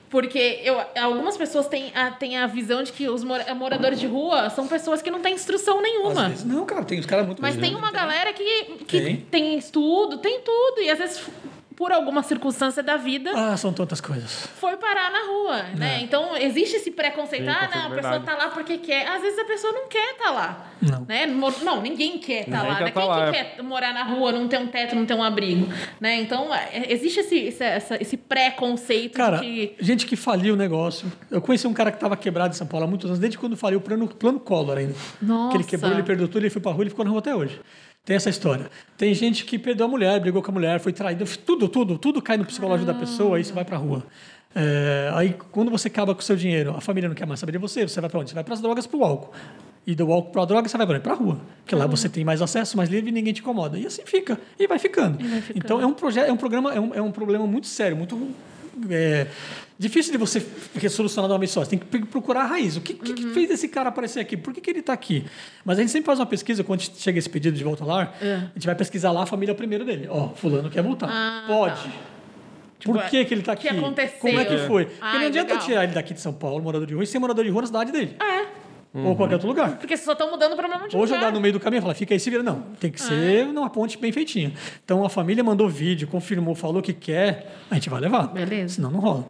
Porque eu, algumas pessoas têm a, têm a visão de que os mora- moradores de rua são pessoas que não têm instrução Às nenhuma. vezes- não, cara, tem os caras muito Mas tem uma galera que, que Tem. tem. estudo, tem tudo. E às vezes, por alguma circunstância da vida, Ah, são tantas coisas. foi parar na rua, né? Então, existe esse preconceito. Sim, ah, não, a pessoa verdade. tá lá porque quer. Às vezes a pessoa não quer tá lá. Não. Né? Não, ninguém quer estar Ninguém lá. quer né? tá Quem lá. que quer morar na rua, não ter um teto, não ter um abrigo? Né? Então, é- existe esse, esse, esse preconceito Cara, de que. gente que faliu o negócio. Eu conheci um cara que estava quebrado em São Paulo há muitos anos, desde quando faliu o plano, plano Collor ainda. Nossa. Que ele quebrou, ele perdeu tudo, ele foi pra rua, ele ficou na rua até hoje. Tem essa história. Tem gente que perdeu a mulher, brigou com a mulher, foi traído. Tudo, tudo, tudo cai no psicológico da pessoa, aí você vai pra rua. É, aí, quando você acaba com o seu dinheiro, a família não quer mais saber de você, você vai pra onde? Você vai pras drogas, pro álcool. E do álcool pra droga, você vai pra onde? Pra rua. Porque lá você tem mais acesso, mais livre e ninguém te incomoda. E assim fica. E vai ficando. vai ficando. Então, é um, projeto, é um programa, é um, é um problema muito sério, muito é, difícil de você solucionar de uma vez só. Você tem que procurar a raiz. O que, Uhum. que fez esse cara aparecer aqui? Por que, que ele está aqui? Mas a gente sempre faz uma pesquisa, quando chega esse pedido de volta ao lar, É. a gente vai pesquisar lá a família primeiro dele. Ó, fulano quer voltar. Ah, Pode. tá. Por Tipo, que, que ele está o aqui? que aconteceu? Como é que foi? Porque Ai, não adianta legal. tirar ele daqui de São Paulo, morador de rua, e ser morador de rua na cidade dele. É. Ou qualquer outro lugar. Porque vocês só estão mudando o problema de Ou lugar. jogar no meio do caminho e falar, fica aí, se vira. Não, tem que ser numa ponte bem feitinha. Então a família mandou vídeo, confirmou, falou que quer, a gente vai levar. Beleza. Senão não rola.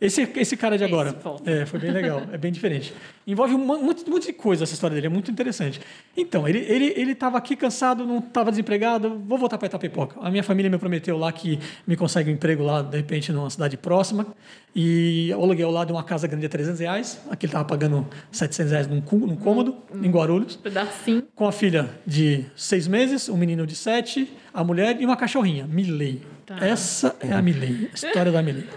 Esse, esse cara de agora, é, foi bem legal, é bem diferente. Envolve um monte, um monte de coisa essa história dele, é muito interessante. Então, ele ele ele estava aqui cansado, não estava desempregado, vou voltar para Itapipoca. A minha família me prometeu lá que me consegue um emprego lá, de repente, numa cidade próxima. E o aluguel lá de uma casa grande é 300 reais. Aqui ele estava pagando 700 reais num, num cômodo, Hum. em Guarulhos Pedacinho. com a filha de seis meses, um menino de sete, a mulher e uma cachorrinha, Milley. Tá. Essa é a Milley, a história da Milley.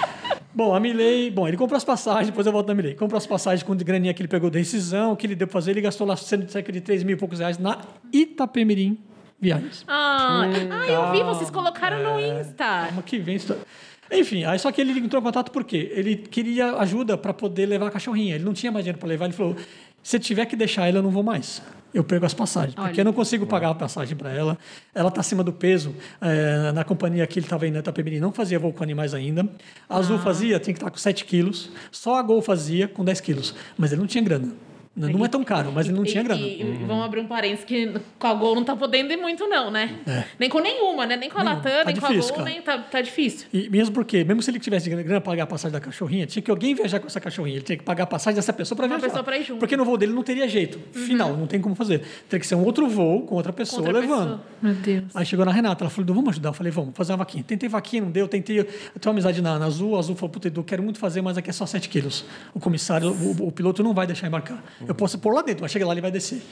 bom, a Milley, bom, ele comprou as passagens, depois eu volto na Milley. Comprou as passagens com a graninha que ele pegou da rescisão, o que ele deu pra fazer, ele gastou lá cerca de 3 mil e poucos reais na Itapemirim Viagens. Ah, ah, eu vi, vocês colocaram no Insta. Calma que vem história. Enfim, aí só que ele entrou em contato por quê? Ele queria ajuda para poder levar a cachorrinha. Ele não tinha mais dinheiro para levar. Ele falou: se tiver que deixar ela, eu não vou mais. Eu pego as passagens. Porque Olha. eu não consigo pagar a passagem para ela. Ela está acima do peso. É, na companhia que ele estava indo na Itapemirim, não fazia voo com animais ainda. A Azul fazia, tinha que estar com 7 quilos. Só a Gol fazia com 10 quilos. Mas ele não tinha grana. Não não é tão caro, mas ele não E- tinha e- grana. E, vamos abrir um parênteses que com a Gol não tá podendo ir muito, não, né? Nem com nenhuma, né? Nem com a Latam, tá nem difícil, com a Gol, cara. nem tá, tá difícil. E mesmo porque, mesmo se ele tivesse grana para pagar a passagem da cachorrinha, tinha que alguém viajar com essa cachorrinha. Ele tinha que pagar a passagem dessa pessoa para viajar. pessoa pra ir junto. Uhum. Porque no voo dele não teria jeito. Final, não tem como fazer. Teria que ser um outro voo com outra pessoa Outra levando. pessoa. Meu Deus. Aí chegou na Renata, ela falou, vamos ajudar. Eu falei, vamos, fazer uma vaquinha. Tentei vaquinha, não deu. Tentei, eu tenho uma amizade na, na Azul. A Azul falou, puta, Edu, quero muito fazer, mas aqui é só 7 quilos. O comissário, o, o piloto não vai deixar embarcar. Eu posso pôr lá dentro, mas chega lá, ele vai descer.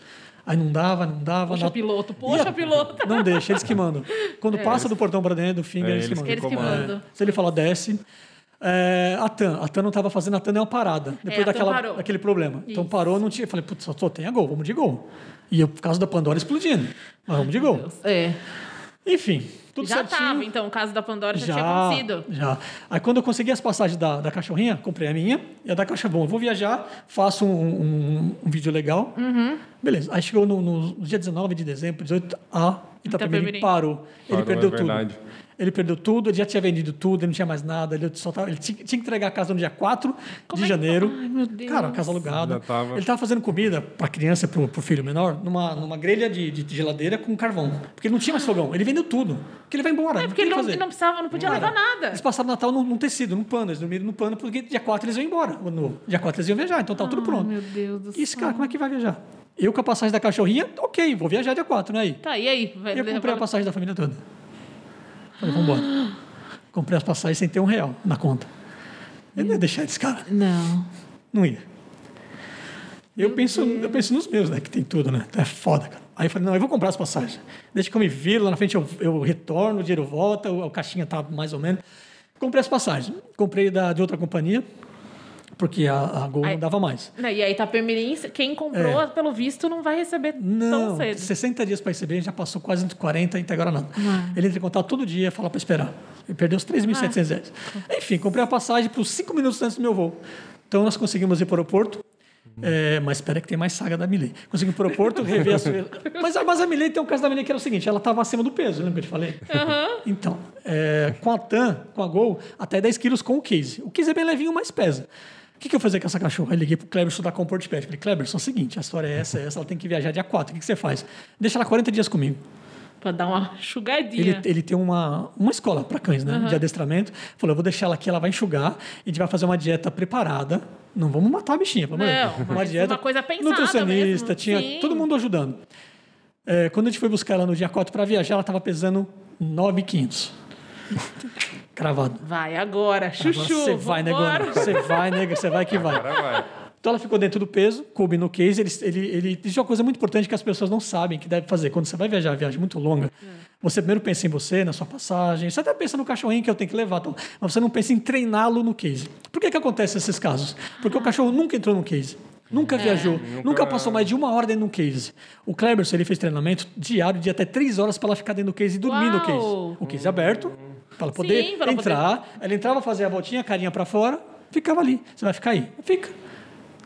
Aí não dava, não dava. Poxa, na- piloto, poxa, piloto. Não deixa, eles que mandam. Quando passa do portão para dentro, do finger, É, eles que eles mandam. Eles que mandam. Se ele falar desce. É, a TAM. A TAM não estava fazendo, a TAM é uma parada. Depois a TAM daquela, daquele problema. Então Isso. parou, não tinha. Eu falei, putz, só, só tem a gol, vamos de gol. E eu, por causa da Pandora explodindo. Mas vamos de gol. É. Enfim, tudo já certinho. tava, então, o caso da Pandora já, tinha acontecido. Já. Aí quando eu consegui as passagens da, da cachorrinha, comprei a minha e a da caixa bom. Eu vou viajar, faço um, um- um vídeo legal. Uhum. Beleza. Aí chegou no, no dia 19 de dezembro, 18, a Itapemirim Itapemirim. parou. Ele Parou, perdeu é tudo. Ele perdeu tudo, ele já tinha vendido tudo, ele não tinha mais nada. Ele, só tava, ele tinha, tinha que entregar a casa no dia 4 Como de é que- janeiro. Ai, meu Deus. Cara, a casa alugada. Tava- Ele estava fazendo comida para criança, para o filho menor, numa, numa grelha de, de geladeira com carvão. Porque ele não tinha mais fogão. Ele vendeu tudo. Porque ele vai embora. É porque ele tem o não, fazer. não precisava, não podia levar nada. Eles passaram o Natal num, num tecido, num pano. Eles dormiram no pano, porque dia 4 eles iam embora. No, dia 4 eles iam viajar, então tá tudo Ai, pronto. meu Deus do E esse céu. cara, como é que vai viajar? Eu com a passagem da cachorrinha, ok, vou viajar dia 4, né? Aí. Tá, e aí? Vai Eu comprei a passagem da família toda. Falei, vambora. Comprei as passagens sem ter um real na conta. Eu não ia deixar esse cara. Não. Não ia. Eu penso, eu penso nos meus, né? Que tem tudo, né? É foda, cara. Aí eu falei, não, eu vou comprar as passagens. Deixa que eu me viro, lá na frente eu, eu retorno, o dinheiro volta, o, a caixinha tá mais ou menos. Comprei as passagens. Comprei da, de outra companhia, porque a, a Gol Aí- não dava mais. Não, E aí, Itapemirim, quem comprou, pelo visto, não vai receber tão É. Não, cedo. 60 dias para receber, já passou quase 40 e até agora nada. Ele entra em contato todo dia, fala para esperar. Ele perdeu os 3.700 reais. Enfim, comprei a passagem por 5 minutos antes do meu voo. Então nós conseguimos ir para o aeroporto. É, mas espera que tem mais saga da Milley. Conseguimos ir para o aeroporto, rever as mas, a- mas a Milley tem um caso da Milley que era o seguinte: ela estava acima do peso, lembra que eu te falei? Então, é, com a TAM, com a Gol, até 10 quilos com o case. O case é bem levinho, mas pesa. O que, que eu vou fazer com essa cachorra? Aí liguei pro Cleberson da Comport Pet. Falei, Cleberson, é o seguinte, a história é essa, é essa, ela tem que viajar dia 4. O que, que você faz? Deixa ela 40 dias comigo. Pra dar uma enxugadinha. Ele, ele tem uma, uma escola para cães, né? De adestramento. Falou, eu vou deixar ela aqui, ela vai enxugar. E a gente vai fazer uma dieta preparada. Não vamos matar a bichinha, pelo de Não, Deus. mas uma coisa pensada Nutricionista, mesmo. tinha Sim. todo mundo ajudando. É, quando a gente foi buscar ela no dia 4 para viajar, ela estava pesando 9,500. Cravado. Vai agora, chuchu. Você vai, né? Você vai, né? Você vai que vai. Agora vai. Então ela ficou dentro do peso, coube no case. Ele, ele, ele diz uma coisa muito importante que as pessoas não sabem que deve fazer. Quando você vai viajar, viagem muito longa, você primeiro pensa em você, na sua passagem. Você até pensa no cachorrinho que eu tenho que levar, então, mas você não pensa em treiná-lo no case. Por que, que acontece esses casos? Porque o cachorro nunca entrou no case. Nunca viajou, nunca... passou mais de uma hora dentro de um case. O Kleberson, ele fez treinamento diário de até três horas para ela ficar dentro do case e dormir no Uau! case. O case aberto, para ela poder Sim, ela entrar. Ela entrava, fazia a voltinha, carinha para fora, ficava ali. Você vai ficar aí? Fica.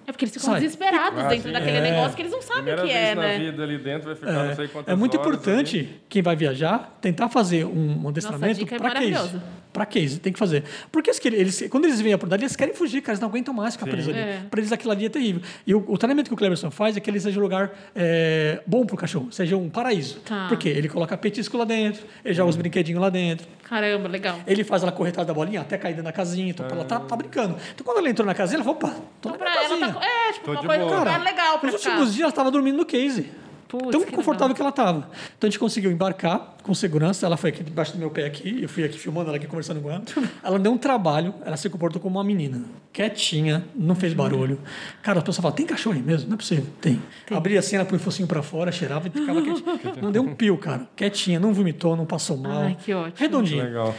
É porque eles ficam Sai. desesperados Ah, dentro sim. daquele negócio que eles não sabem o que vez é, na né? vida ali dentro, vai ficar não sei quantas É muito horas importante ali. quem vai viajar tentar fazer um, um adestramento dica é para case. maravilhosa. Para case, tem que fazer. Porque eles, eles, quando eles vêm a oportunidade, eles querem fugir, cara, eles não aguentam mais ficar presos ali. É. Para eles aquilo ali é terrível. E o, o treinamento que o Cleberson faz é que ele seja um lugar é, bom para o cachorro, seja um paraíso. Tá. Por quê? Ele coloca petisco lá dentro, ele joga os brinquedinhos lá dentro, Caramba, legal. ele faz ela corretada da bolinha até cair dentro da casinha, então ela tá, tá brincando. Então quando ela entrou na casinha, ela falou, opa, tô Então na pra minha ela casinha. tá. É, tipo, Tô uma coisa um lugar legal pra nos ficar. últimos dias ela estava dormindo no case. Putz, tão que confortável que ela estava. Então a gente conseguiu embarcar com segurança. Ela foi aqui debaixo do meu pé aqui. Eu fui aqui filmando ela aqui, conversando com ela. Ela deu um trabalho. Ela se comportou como uma menina. Quietinha, não fez barulho. Cara, as pessoas falam, tem cachorro aí mesmo? Não é possível. Tem. Abria assim, ela põe o focinho pra fora, cheirava e ficava quietinha. não deu um pio, cara. Quietinha, não vomitou, não passou mal. Ai, que ótimo. Redondinha. Legal.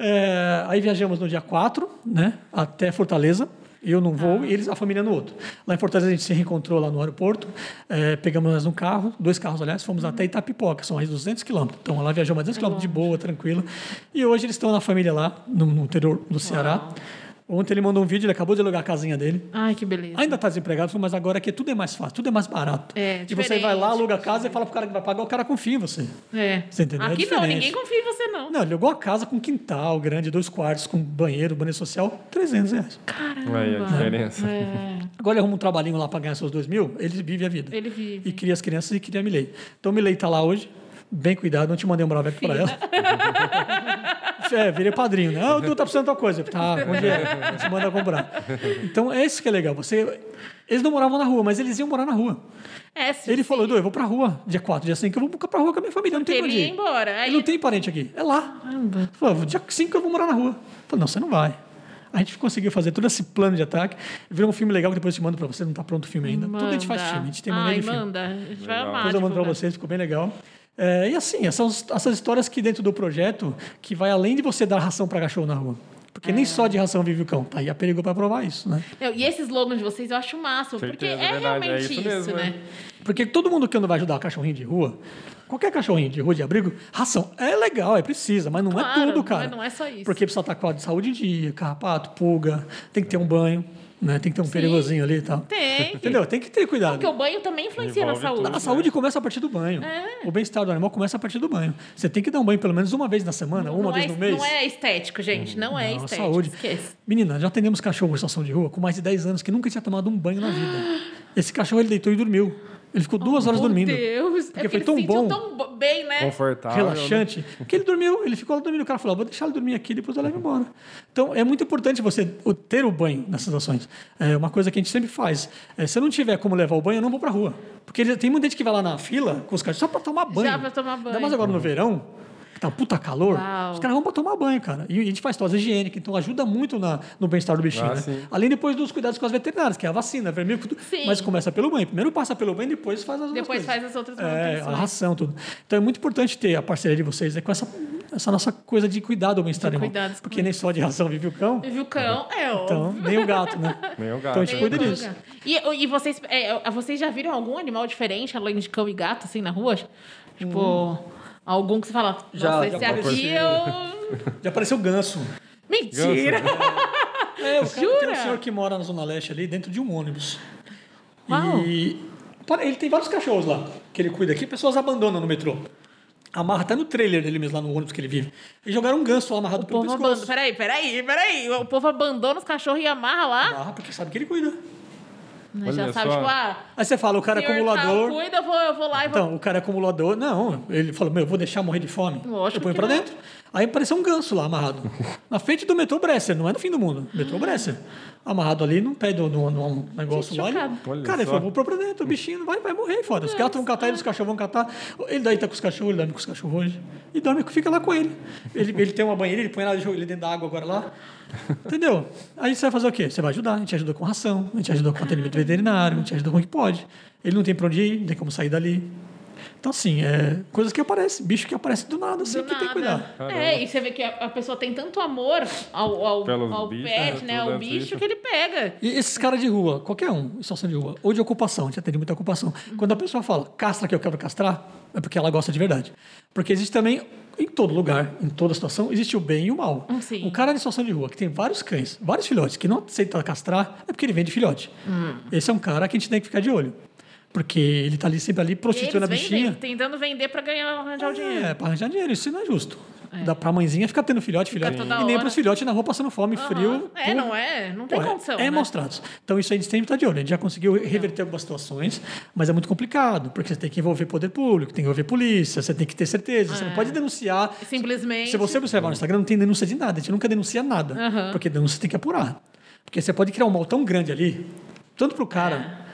É, aí viajamos no dia 4, né? Até Fortaleza. Eu num voo e eles, a família no outro. Lá em Fortaleza a gente se reencontrou lá no aeroporto. é, pegamos nós um carro, dois carros, aliás, fomos até Itapipoca, são mais 200 quilômetros. Então lá viajamos mais 200 quilômetros de boa, tranquilo. E hoje eles estão na família lá, no, no interior do Ceará. Ontem ele mandou um vídeo, ele acabou de alugar a casinha dele. Ai, que beleza. Ainda está desempregado, mas agora aqui tudo é mais fácil, tudo é mais barato. É, e você vai lá, aluga a casa e fala pro cara que vai pagar, o cara confia em você. É. Você entendeu? É Aqui não, diferente. ninguém confia em você, não. Não, ele alugou a casa com quintal grande, dois quartos, com banheiro, banheiro social, 300 reais. Caramba. Aí a diferença. É. Agora ele arruma um trabalhinho lá para ganhar seus dois mil, ele vive a vida. Ele vive. E cria as crianças e cria a Milei. Então, Milei tá lá hoje, bem cuidado, não te mandei um braveco para ela. é, virei padrinho, né? Ah, o Du tá precisando de tal coisa. Tá, onde é? Gente manda comprar. Então, é isso que é legal. Você... Eles não moravam na rua, mas eles iam morar na rua. É, sim, Ele sim. falou, Edu, eu vou pra rua, dia 4, dia 5, eu vou pra rua com a minha família, não tem pra onde ir. embora. Aí... Ele não tem parente aqui, é lá. Falou, dia 5 eu vou morar na rua. Eu Falei, não, você não vai. A gente conseguiu fazer todo esse plano de ataque. Virou um filme legal que depois eu te mando pra você, não tá pronto o filme ainda. Tudo a gente faz Manda. filme, a gente tem Ai, maneira de filme. manda. A gente vai Legal. amar. Depois eu mando pra vocês, ficou bem legal. É, e assim, essas, essas histórias que dentro do projeto, que vai além de você dar ração para cachorro na rua. Porque nem só de ração vive o cão. Tá aí a perigo para provar isso, né? Não, e esse slogan de vocês eu acho o máximo, porque Certeza, é verdade, realmente é isso isso, mesmo, né? né? Porque todo mundo que anda vai ajudar cachorrinho de rua, qualquer cachorrinho de rua de abrigo, ração é legal, é precisa, mas não é Claro, tudo, não cara. é- não é só isso. Porque precisa estar com a de saúde em dia, carrapato, pulga, tem que ter um banho, né? Tem que ter um perigosinho ali e tal. Tem. Entendeu? Tem que ter cuidado. Porque o banho também influencia na Envolve saúde. tudo. A saúde começa a partir do banho. É. O bem-estar do animal começa a partir do banho. Você tem que dar um banho pelo menos uma vez na semana, uma não, vez é, no mês. não é estético, gente. Não é Não, estético. saúde. Esqueça. Menina, já atendemos cachorro em situação de rua com mais de 10 anos que nunca tinha tomado um banho na vida. Esse cachorro ele deitou e dormiu. Ele ficou duas horas Meu dormindo. Deus. Porque é foi ele tão se sentiu bom. tão bem, né? Confortável. né? relaxante, que ele dormiu, ele ficou lá dormindo. O cara falou: "Ah, vou deixar ele dormir aqui, depois eu levo embora. Então é muito importante você ter o banho nessas situações. É uma coisa que a gente sempre faz. É, se eu não tiver como levar o banho, eu não vou pra rua. Porque ele- tem muita gente que vai lá na fila com os cachorros só pra tomar banho. Já pra tomar banho. Ainda mais agora no verão. Que Tá um puta calor, Uau. os caras vão pra tomar banho, cara. E a gente faz tosa higiênica, então ajuda muito na, no bem-estar do bichinho. Ah, né? sim. Além depois dos cuidados com as veterinárias, que é a vacina, vermelho, tudo. Sim. mas começa pelo banho. Primeiro passa pelo banho, depois faz as outras Depois coisas. faz as outras É, a ração, tudo. Então é muito importante ter a parceria de vocês é com essa, essa nossa coisa de cuidar do bem-estar animal. Porque nem só de ração vive o cão, Viu o cão? É óbvio. então nem o gato, né? Nem o Então a gato. gente cuida disso. E, e vocês, é, vocês já viram algum animal diferente, além de cão e gato, assim, na rua? Tipo, algum que você fala, Já, nossa, já esse aqui apareceu. eu... Já apareceu ganso. Mentira! É, o cara, tem um senhor que mora na Zona Leste ali, dentro de um ônibus. Uau. E ele tem vários cachorros lá, que ele cuida aqui, pessoas abandonam no metrô. Amarra até no trailer dele mesmo, lá no ônibus que ele vive. E jogaram um ganso lá amarrado O pelo povo pescoço. abandona... Peraí, peraí, peraí. O povo abandona os cachorros e amarra lá. Amarra porque sabe que ele cuida. Né, Já sabe, só. tipo, ah, Aí você fala, o cara é acumulador. cuida, eu vou, eu vou lá e vou... Então, o cara é acumulador. Não, ele falou, meu, eu vou deixar morrer de fome. Lógico eu ponho que pra não. dentro. Aí apareceu um ganso lá amarrado. na frente do metrô Bresser, não é no fim do mundo. Metrô Bresser. Amarrado ali num pé de um- negócio Gente, lá. ele- Cara, ele só. falou, vou pra dentro, o bichinho vai, vai morrer, foda. Os gatos vão catar ele, os cachorros vão catar. Ele daí tá com os cachorros, ele dorme com os cachorros hoje. E dorme, fica lá com ele. Ele, ele tem uma banheira, ele põe lá, ele dentro da água agora lá. Entendeu? Aí você vai fazer o quê? Você vai ajudar, a gente ajuda com ração, a gente ajuda com atendimento veterinário, a gente ajuda com o que pode. Ele não tem pra onde ir, não tem como sair dali. Então, assim, é coisas que aparecem, bicho que aparece do nada, assim, Do que tem que cuidar. nada. É, e você vê que a, a pessoa tem tanto amor ao, ao, ao bichos, pet, né, né? Ao bicho bicho. que ele pega. E esses caras de rua, qualquer um, em situação de rua, ou de ocupação, a gente atende muita ocupação. Quando a pessoa fala, castra que eu quero castrar, é porque ela gosta de verdade. Porque existe também, em todo lugar, em toda situação, existe o bem e o mal. Hum, sim. O cara de situação de rua, que tem vários cães, vários filhotes, que não aceita castrar, é porque ele vende filhote. Hum. Esse é um cara que a gente tem que ficar de olho. Porque ele tá ali sempre ali prostituindo a bichinha. vendem, tentando vender pra ganhar, arranjar o dinheiro. É, para arranjar dinheiro, isso não é justo. Dá pra mãezinha ficar tendo filhote, filhote. E nem hora. pros filhotes na rua passando fome, frio. É, não é? Não tem Pô, é- condição. É, né? mostrados. Então, isso aí a gente sempre está de olho. A gente já conseguiu reverter algumas situações, mas é muito complicado, porque você tem que envolver poder público, tem que envolver polícia, você tem que ter certeza. Você não pode denunciar. Simplesmente. Se você observar no Instagram, não tem denúncia de nada. A gente nunca denuncia nada, Aham. porque denúncia tem que apurar. Porque você pode criar um mal tão grande ali, tanto para o cara.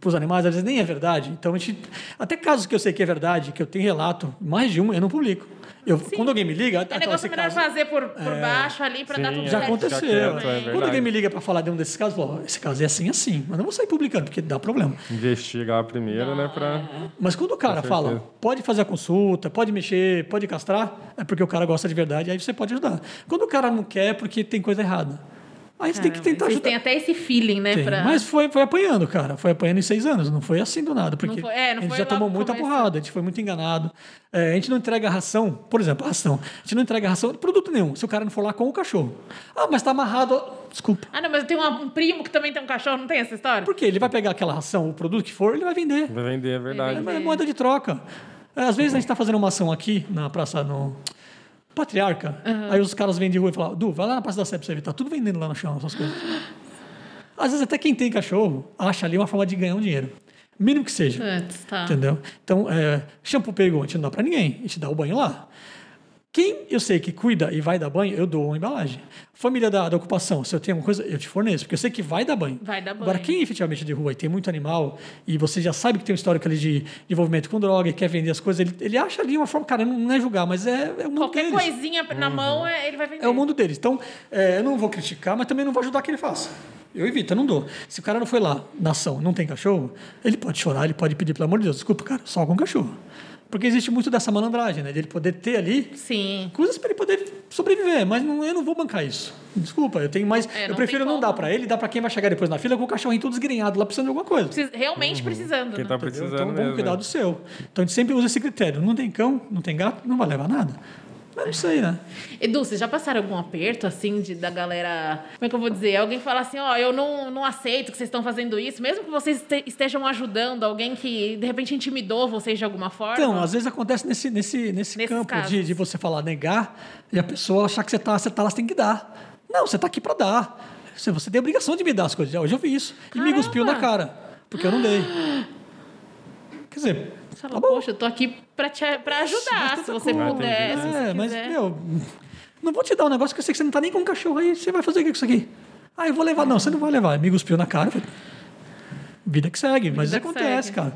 Para os animais, às vezes nem é verdade. Então, a gente. Até casos que eu sei que é verdade, que eu tenho relato, mais de um, eu não publico. Eu, quando alguém me liga. É "Ah, negócio esse melhor caso- fazer por, por baixo ali pra dar tudo é. já certo. aconteceu. Quieto, é Quando alguém me liga para falar de um desses casos, fala, "Ó, esse caso é assim, assim. Mas não vou sair publicando, porque dá problema. Investigar primeiro, né? Pra... Mas quando o cara fala, pode fazer a consulta, pode mexer, pode castrar, é porque o cara gosta de verdade, aí você pode ajudar. Quando o cara não quer, é porque tem coisa errada. Aí você tem que tentar ajudar. têm até esse feeling, né? Tem. pra- Mas foi, foi apanhando, cara. Foi apanhando em seis anos. Não foi assim do nada. Porque Não foi- é, não a gente foi já tomou muita começo. porrada, a gente foi muito enganado. É, a gente não entrega ração, por exemplo, ração. A gente não entrega ração de produto nenhum, se o cara não for lá com o cachorro. Ah, mas tá amarrado. Desculpa. Ah, não, mas eu tenho um primo que também tem um cachorro, não tem essa história? Por quê? Ele vai pegar aquela ração, o produto que for, ele vai vender. Vai vender, é verdade. É, é moeda de troca. É, Às vezes a gente está fazendo uma ação aqui na praça, no Patriarca. Aí os caras vêm de rua e falam: Du, vai lá na praça da Sé pra você ver, tá tudo vendendo lá no chão, essas coisas. Às vezes até quem tem cachorro acha ali uma forma de ganhar um dinheiro. Mínimo que seja. Putz, tá. Entendeu? Então, é, shampoo pegou, a gente não dá para ninguém, a gente dá o banho lá. Quem eu sei que cuida e vai dar banho, eu dou uma embalagem. Família da, da ocupação, se eu tenho uma coisa, eu te forneço, porque eu sei que vai dar banho. Vai dar Agora, banho. quem efetivamente é de rua e tem muito animal, e você já sabe que tem um histórico ali de, de envolvimento com droga e quer vender as coisas, ele, ele acha ali uma forma, cara, não, não é julgar, mas é, é o mundo Qualquer deles. coisinha na mão, é- ele vai vender. É o mundo deles. Então, é, eu não vou criticar, mas também não vou ajudar que ele faça. Eu evito, eu não dou. Se o cara não foi lá na ação, não tem cachorro, ele pode chorar, ele pode pedir, pelo amor de Deus, desculpa, cara, só com cachorro. Porque existe muito dessa malandragem, né? De ele poder ter ali Sim. coisas para ele poder sobreviver, mas não, eu não vou bancar isso. Desculpa, eu tenho mais. É, eu não prefiro não dar para ele, dar para quem vai chegar depois na fila com o cachorrinho todo esgrenhado lá precisando de alguma coisa. Precis- Realmente precisando. Quem né? tá precisando Então mesmo. cuidar né? do seu. Então a gente sempre usa esse critério. Não tem cão, não tem gato, não vai levar nada. Mas não sei, né? Edu, vocês já passaram algum aperto, assim, de, da galera... Como é que eu vou dizer? Alguém fala assim, ó, eu não, não aceito que vocês estão fazendo isso, mesmo que vocês este- estejam ajudando alguém que, de repente, intimidou vocês de alguma forma. Então, às vezes acontece nesse, nesse, nesse Nesses campo casos. de, de você falar negar e a pessoa achar que você está você tá lá, você tem que dar. Não, você está aqui para dar. Você, você tem a obrigação de me dar as coisas. Hoje eu vi isso. E me cuspiu na cara, porque eu não dei. Quer dizer, Você tá fala, bom. poxa, eu tô aqui pra, te, pra ajudar, se você coisa. puder, se você É, mas, quiser. meu, não vou te dar um negócio que eu sei que você não tá nem com um cachorro aí. Você vai fazer o que com isso aqui? Ah, eu vou levar. Não, você não vai levar. Me cuspiu na cara. Vida que segue, mas isso Vida acontece, segue. cara.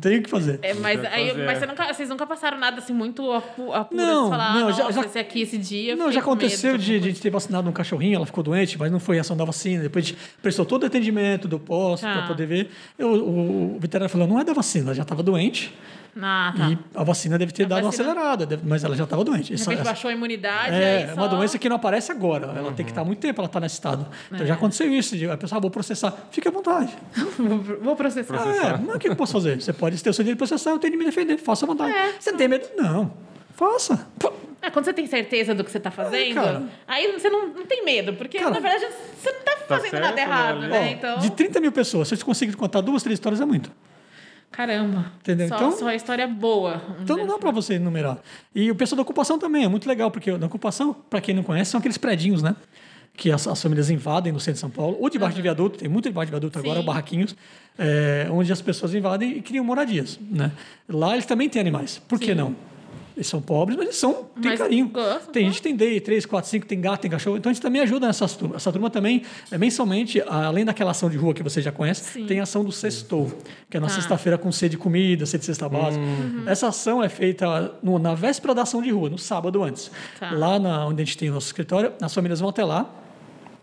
Tem o que fazer. É, mas aí, fazer. mas você nunca, vocês nunca passaram nada assim muito apu- apura Não, de falar, não, ah, já- já- esse aqui, esse dia. Não, já com medo aconteceu de, de a gente ter vacinado um cachorrinho, ela ficou doente, mas não foi ação da vacina. Depois a gente prestou todo o atendimento do posto Tá. para poder ver. Eu, o, o veterinário falou: não é da vacina, ela já estava doente. Ah, tá. E a vacina deve ter A dado uma vacina- acelerada, deve- mas ela já estava doente. De Essa- repente essa- baixou a imunidade, É, aí é só... uma doença que não aparece agora. Ela tem que estar muito tempo, ela está nesse estado. Então já aconteceu isso. A pessoa, ah, vou processar. Fique à vontade. Vou processar. Ah, é, mas o que eu posso fazer? Você pode ter o seu direito de processar, eu tenho de me defender. Faça à vontade. É. Você não tem medo? Não. Faça. Pô, É, quando você tem certeza do que você tá fazendo, cara. aí você não, não tem medo, porque Cara. na verdade você não tá fazendo certo, nada né, errado, ali. né? ó, Então, De 30 mil pessoas, se eu conseguir contar duas, três histórias, é muito. Caramba. Entendeu? Só, Então- só história boa. Então não dá para você enumerar. E o pessoal da ocupação também é muito legal, porque na ocupação, para quem não conhece, são aqueles predinhos, né? Que as, as famílias invadem no centro de São Paulo, ou debaixo de viaduto, tem muito debaixo de viaduto agora, Sim. barraquinhos, é, onde as pessoas invadem e criam moradias. Né? Lá eles também têm animais. Por que Sim. não? Eles são pobres, mas eles são, têm Mas carinho. gostam, tem gente que tem DEI, 3, 4, 5, tem gato, tem cachorro. Então a gente também ajuda nessa turma. Essa turma também, é, mensalmente, além daquela ação de rua que você já conhece, Sim. tem a ação do Sextou, que é na Tá. sexta-feira com sede de comida, sede de cesta básica. Uhum. Essa ação é feita no- na véspera da ação de rua, no sábado antes. Tá. Lá na, onde a gente tem o nosso escritório, as famílias vão até lá,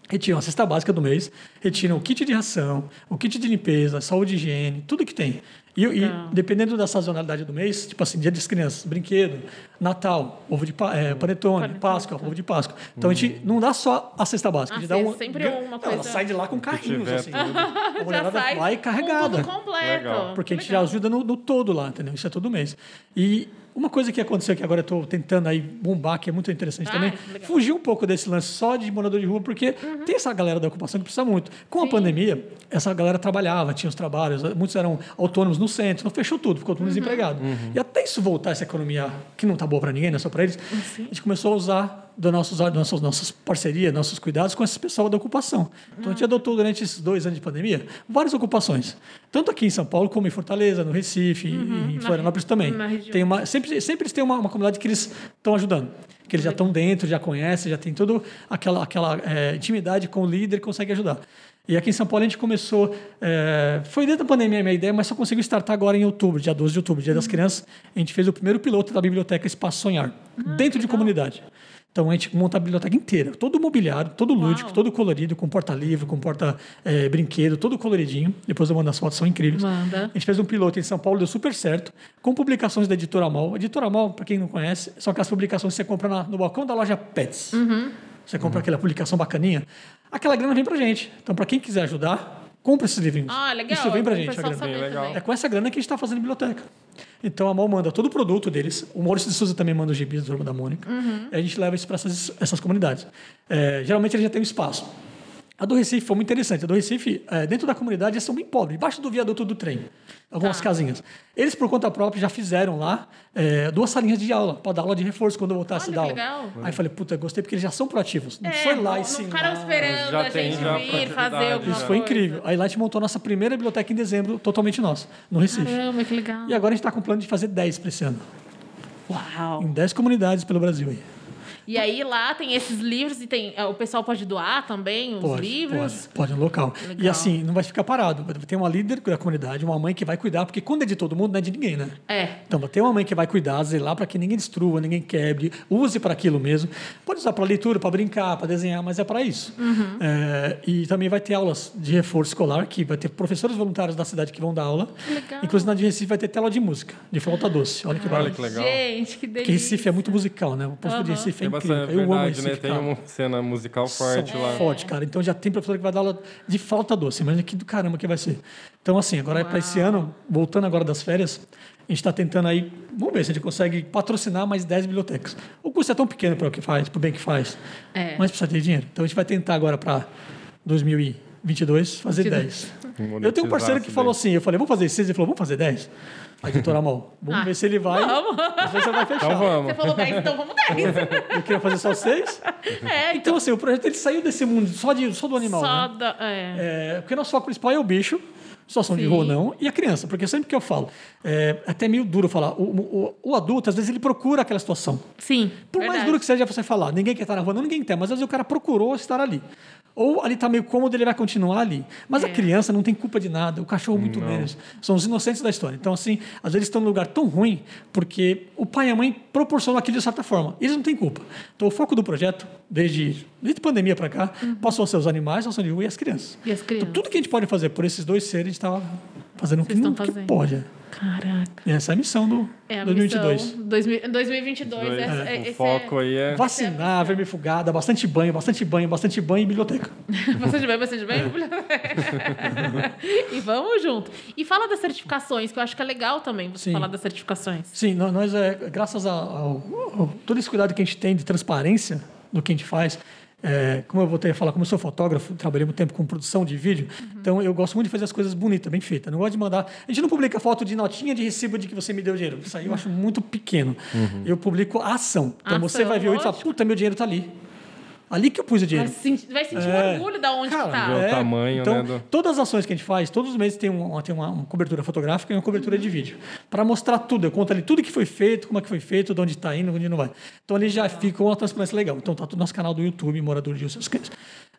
retiram a cesta básica do mês, retiram o kit de ração, o kit de limpeza, saúde e higiene, tudo que tem. E, e dependendo da sazonalidade do mês, tipo assim, dia das crianças, brinquedo, Natal, ovo de é, panetone, Panetone, Páscoa, tá. ovo de Páscoa. Então a gente não dá só a cesta básica, a gente Ah, dá um. é sempre uma Não, coisa- Ela sai de lá com carrinhos, assim. tudo. A Já mulherada sai vai com carregada. tudo completo. Legal. Porque a gente Legal. já ajuda no, no todo lá, entendeu? Isso é todo mês. E uma coisa que aconteceu que agora eu estou tentando aí bombar, que é muito interessante Ah, também, legal. Uhum. fugir um pouco desse lance só de morador de rua, porque tem essa galera da ocupação que precisa muito. Com a Sim. pandemia, essa galera trabalhava, tinha os trabalhos, muitos eram autônomos no centro, não fechou tudo, ficou Uhum. todo mundo desempregado. E até isso voltar, essa economia que não tá boa para ninguém, não é só para eles, a gente começou a usar das nossas, nossas, nossas parcerias, nossos cuidados com esse pessoal da ocupação. Então, a gente adotou durante esses dois anos de pandemia várias ocupações. Tanto aqui em São Paulo, como em Fortaleza, no Recife, e em Uhum. na Florianópolis também. na. Tem uma, sempre, sempre eles têm uma, uma comunidade que eles estão ajudando. Que eles já estão dentro, já conhecem, já tem toda aquela, aquela é, intimidade com o líder que consegue ajudar. E aqui em São Paulo a gente começou. é, foi dentro da pandemia a minha ideia, mas só conseguiu startar agora em outubro, dia 12 de outubro, dia Uhum. das crianças. A gente fez o primeiro piloto da biblioteca Espaço Sonhar, Ah, dentro de comunidade. Então a gente monta a biblioteca inteira, todo mobiliário, todo lúdico, Uau. todo colorido, com porta-livro, com porta-brinquedo, todo coloridinho. Depois eu mando as fotos, são incríveis. Manda. A gente fez um piloto em São Paulo, deu super certo, com publicações da Editora Mal. A Editora Mal, para quem não conhece, são aquelas publicações que você compra na- no balcão da loja Pets. Você compra aquela publicação bacaninha. Aquela grana vem pra gente. Então, para quem quiser ajudar, compra esses livrinhos. Ah, legal. Isso vem pra gente, a grana. É com essa grana que a gente está fazendo biblioteca. Então a Mal manda todo o produto deles. O Maurício de Souza também manda os gibis do Turma da Mônica. E a gente leva isso para essas, essas comunidades. É, geralmente eles já têm um espaço. A do Recife foi muito interessante. A do Recife, é, dentro da comunidade, eles são bem pobres, embaixo do viaduto do trem. Algumas Tá. casinhas. Eles, por conta própria, já fizeram lá é, duas salinhas de aula, para dar aula de reforço quando eu voltasse Olha da que aula. legal. Aí eu falei, puta, gostei porque eles já são proativos. Não É, foi lá não, não ensinar. ficaram esperando Já a gente já vir fazer alguma Isso foi incrível. Aí lá a gente montou a nossa primeira biblioteca em dezembro, totalmente nossa, no Recife. Caramba, que legal. E agora a gente está com plano de fazer 10 para esse ano. Uau. Em 10 comunidades pelo Brasil aí. E aí lá tem esses livros e tem é, o pessoal pode doar também os Pode, livros. Pode, pode no local. Legal. E assim, não vai ficar parado. Tem uma líder da comunidade, uma mãe que vai cuidar, porque quando é de todo mundo, não é de ninguém, né? É. Então, vai ter uma mãe que vai cuidar, zelar para que ninguém destrua, ninguém quebre, use para aquilo mesmo. Pode usar para leitura, para brincar, para desenhar, mas é para isso. Uhum. É, e também vai ter aulas de reforço escolar, que vai ter professores voluntários da cidade que vão dar aula. legal. Inclusive, na de Recife vai ter tela de música, de flauta doce. Olha que Olha bacana. que legal. Gente, que delícia. Porque Recife é muito musical, né? O povo de Recife é Tem incrível. bastante Eu amo verdade, né? Recife, Tem uma cena musical forte São lá. Forte, cara. Então já tem professor que vai dar aula de flauta doce. Imagina que do caramba que vai ser. Então, assim, agora para esse ano, voltando agora das férias, a gente está tentando aí, vamos ver se a gente consegue patrocinar mais 10 bibliotecas. O custo é tão pequeno para o que faz, para o bem que faz, É. mas precisa ter dinheiro. Então a gente vai tentar agora para 2022 fazer 10. Eu tenho um parceiro que falou assim, eu falei, vamos fazer 6? Ele falou, vamos fazer 10? A editora Mal, vamos Ah, ver se ele vai. vamos. Não sei se ele vai fechar. Então vamos. Você falou 10, então vamos 10. Eu queria fazer só 6. É, Então, assim, o projeto ele saiu desse mundo só, de, só do animal. Só né? da. É. É, porque nosso foco principal é o bicho, situação de Sim. rua ou não, e a criança. Porque sempre que eu falo, é até meio duro falar, o, o, o adulto, às vezes, ele procura aquela situação. Sim. Por mais verdade. duro que seja você falar, ninguém quer estar na rua, não, ninguém quer, mas às vezes o cara procurou estar ali. Ou ali está meio cômodo, ele vai continuar ali. Mas a É. criança não tem culpa de nada, o cachorro muito menos. São os inocentes da história. Então, assim, às vezes eles estão num lugar tão ruim porque o pai e a mãe proporcionam aquilo de certa forma. Eles não têm culpa. Então, o foco do projeto, desde, desde pandemia para cá, passou a ser os animais, a situação de rua e as crianças. Uhum. E as crianças. Então, tudo que a gente pode fazer por esses dois seres, a gente está fazendo o que, Vocês estão que fazendo. pode. Caraca. E essa é a missão do É a 2022. missão. 2000 2022. Dois. essa- O é- esse foco aí é. Vacinar, vermifugada, bastante banho, bastante banho, bastante banho e biblioteca. É... Bastante bem, bastante bem. e vamos junto. E fala das certificações, que eu acho que é legal também você Sim. falar das certificações. Sim, nó- nós, é, graças ao, ao- ao- todo esse cuidado que a gente tem de transparência do que a gente faz, é, como eu voltei a falar, como eu sou fotógrafo, trabalhei muito tempo com produção de vídeo, então eu gosto muito de fazer as coisas bonitas, bem feitas. Não gosto de mandar. A gente não publica foto de notinha de recibo de que você me deu dinheiro. Isso aí eu acho muito pequeno. Eu publico a ação. Então você Ação, vai ver hoje e fala, puta, meu dinheiro está ali. Ali que eu pus o Vai dinheiro. sentir, vai sentir É. orgulho da onde Cara, que tá. Ver o tamanho, então, né, do- Todas as ações que a gente faz, todos os meses tem uma, tem uma, uma cobertura fotográfica e uma cobertura de vídeo. Para mostrar tudo. Eu conto ali tudo que foi feito, como é que foi feito, de onde está indo, onde não vai. Então ali já fica uma transparência legal. Então tá tudo no nosso canal do YouTube, Morador de Os Seus Cães.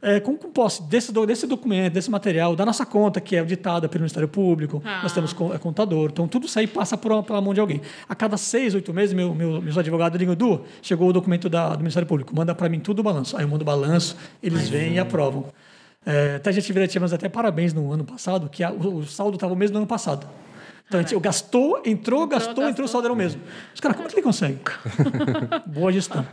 É, com, com posse desse, desse documento, desse material, da nossa conta, que é auditada pelo Ministério Público, Ah. nós temos é, contador. Então tudo isso aí passa por, pela mão de alguém. A cada seis, oito meses, meu, meu, meus advogados ligam, Edu, chegou o documento da, do Ministério Público, manda para mim tudo o balanço. Aí eu mando o balanço, eles vêm e aprovam. É, até a gente tivemos até parabéns no ano passado, que a- o, o saldo estava o mesmo do ano passado. Então a gente gastou, entrou, gastou, entrou, gastou. o saldo era o mesmo. Os caras, como é que ele consegue? Boa gestão.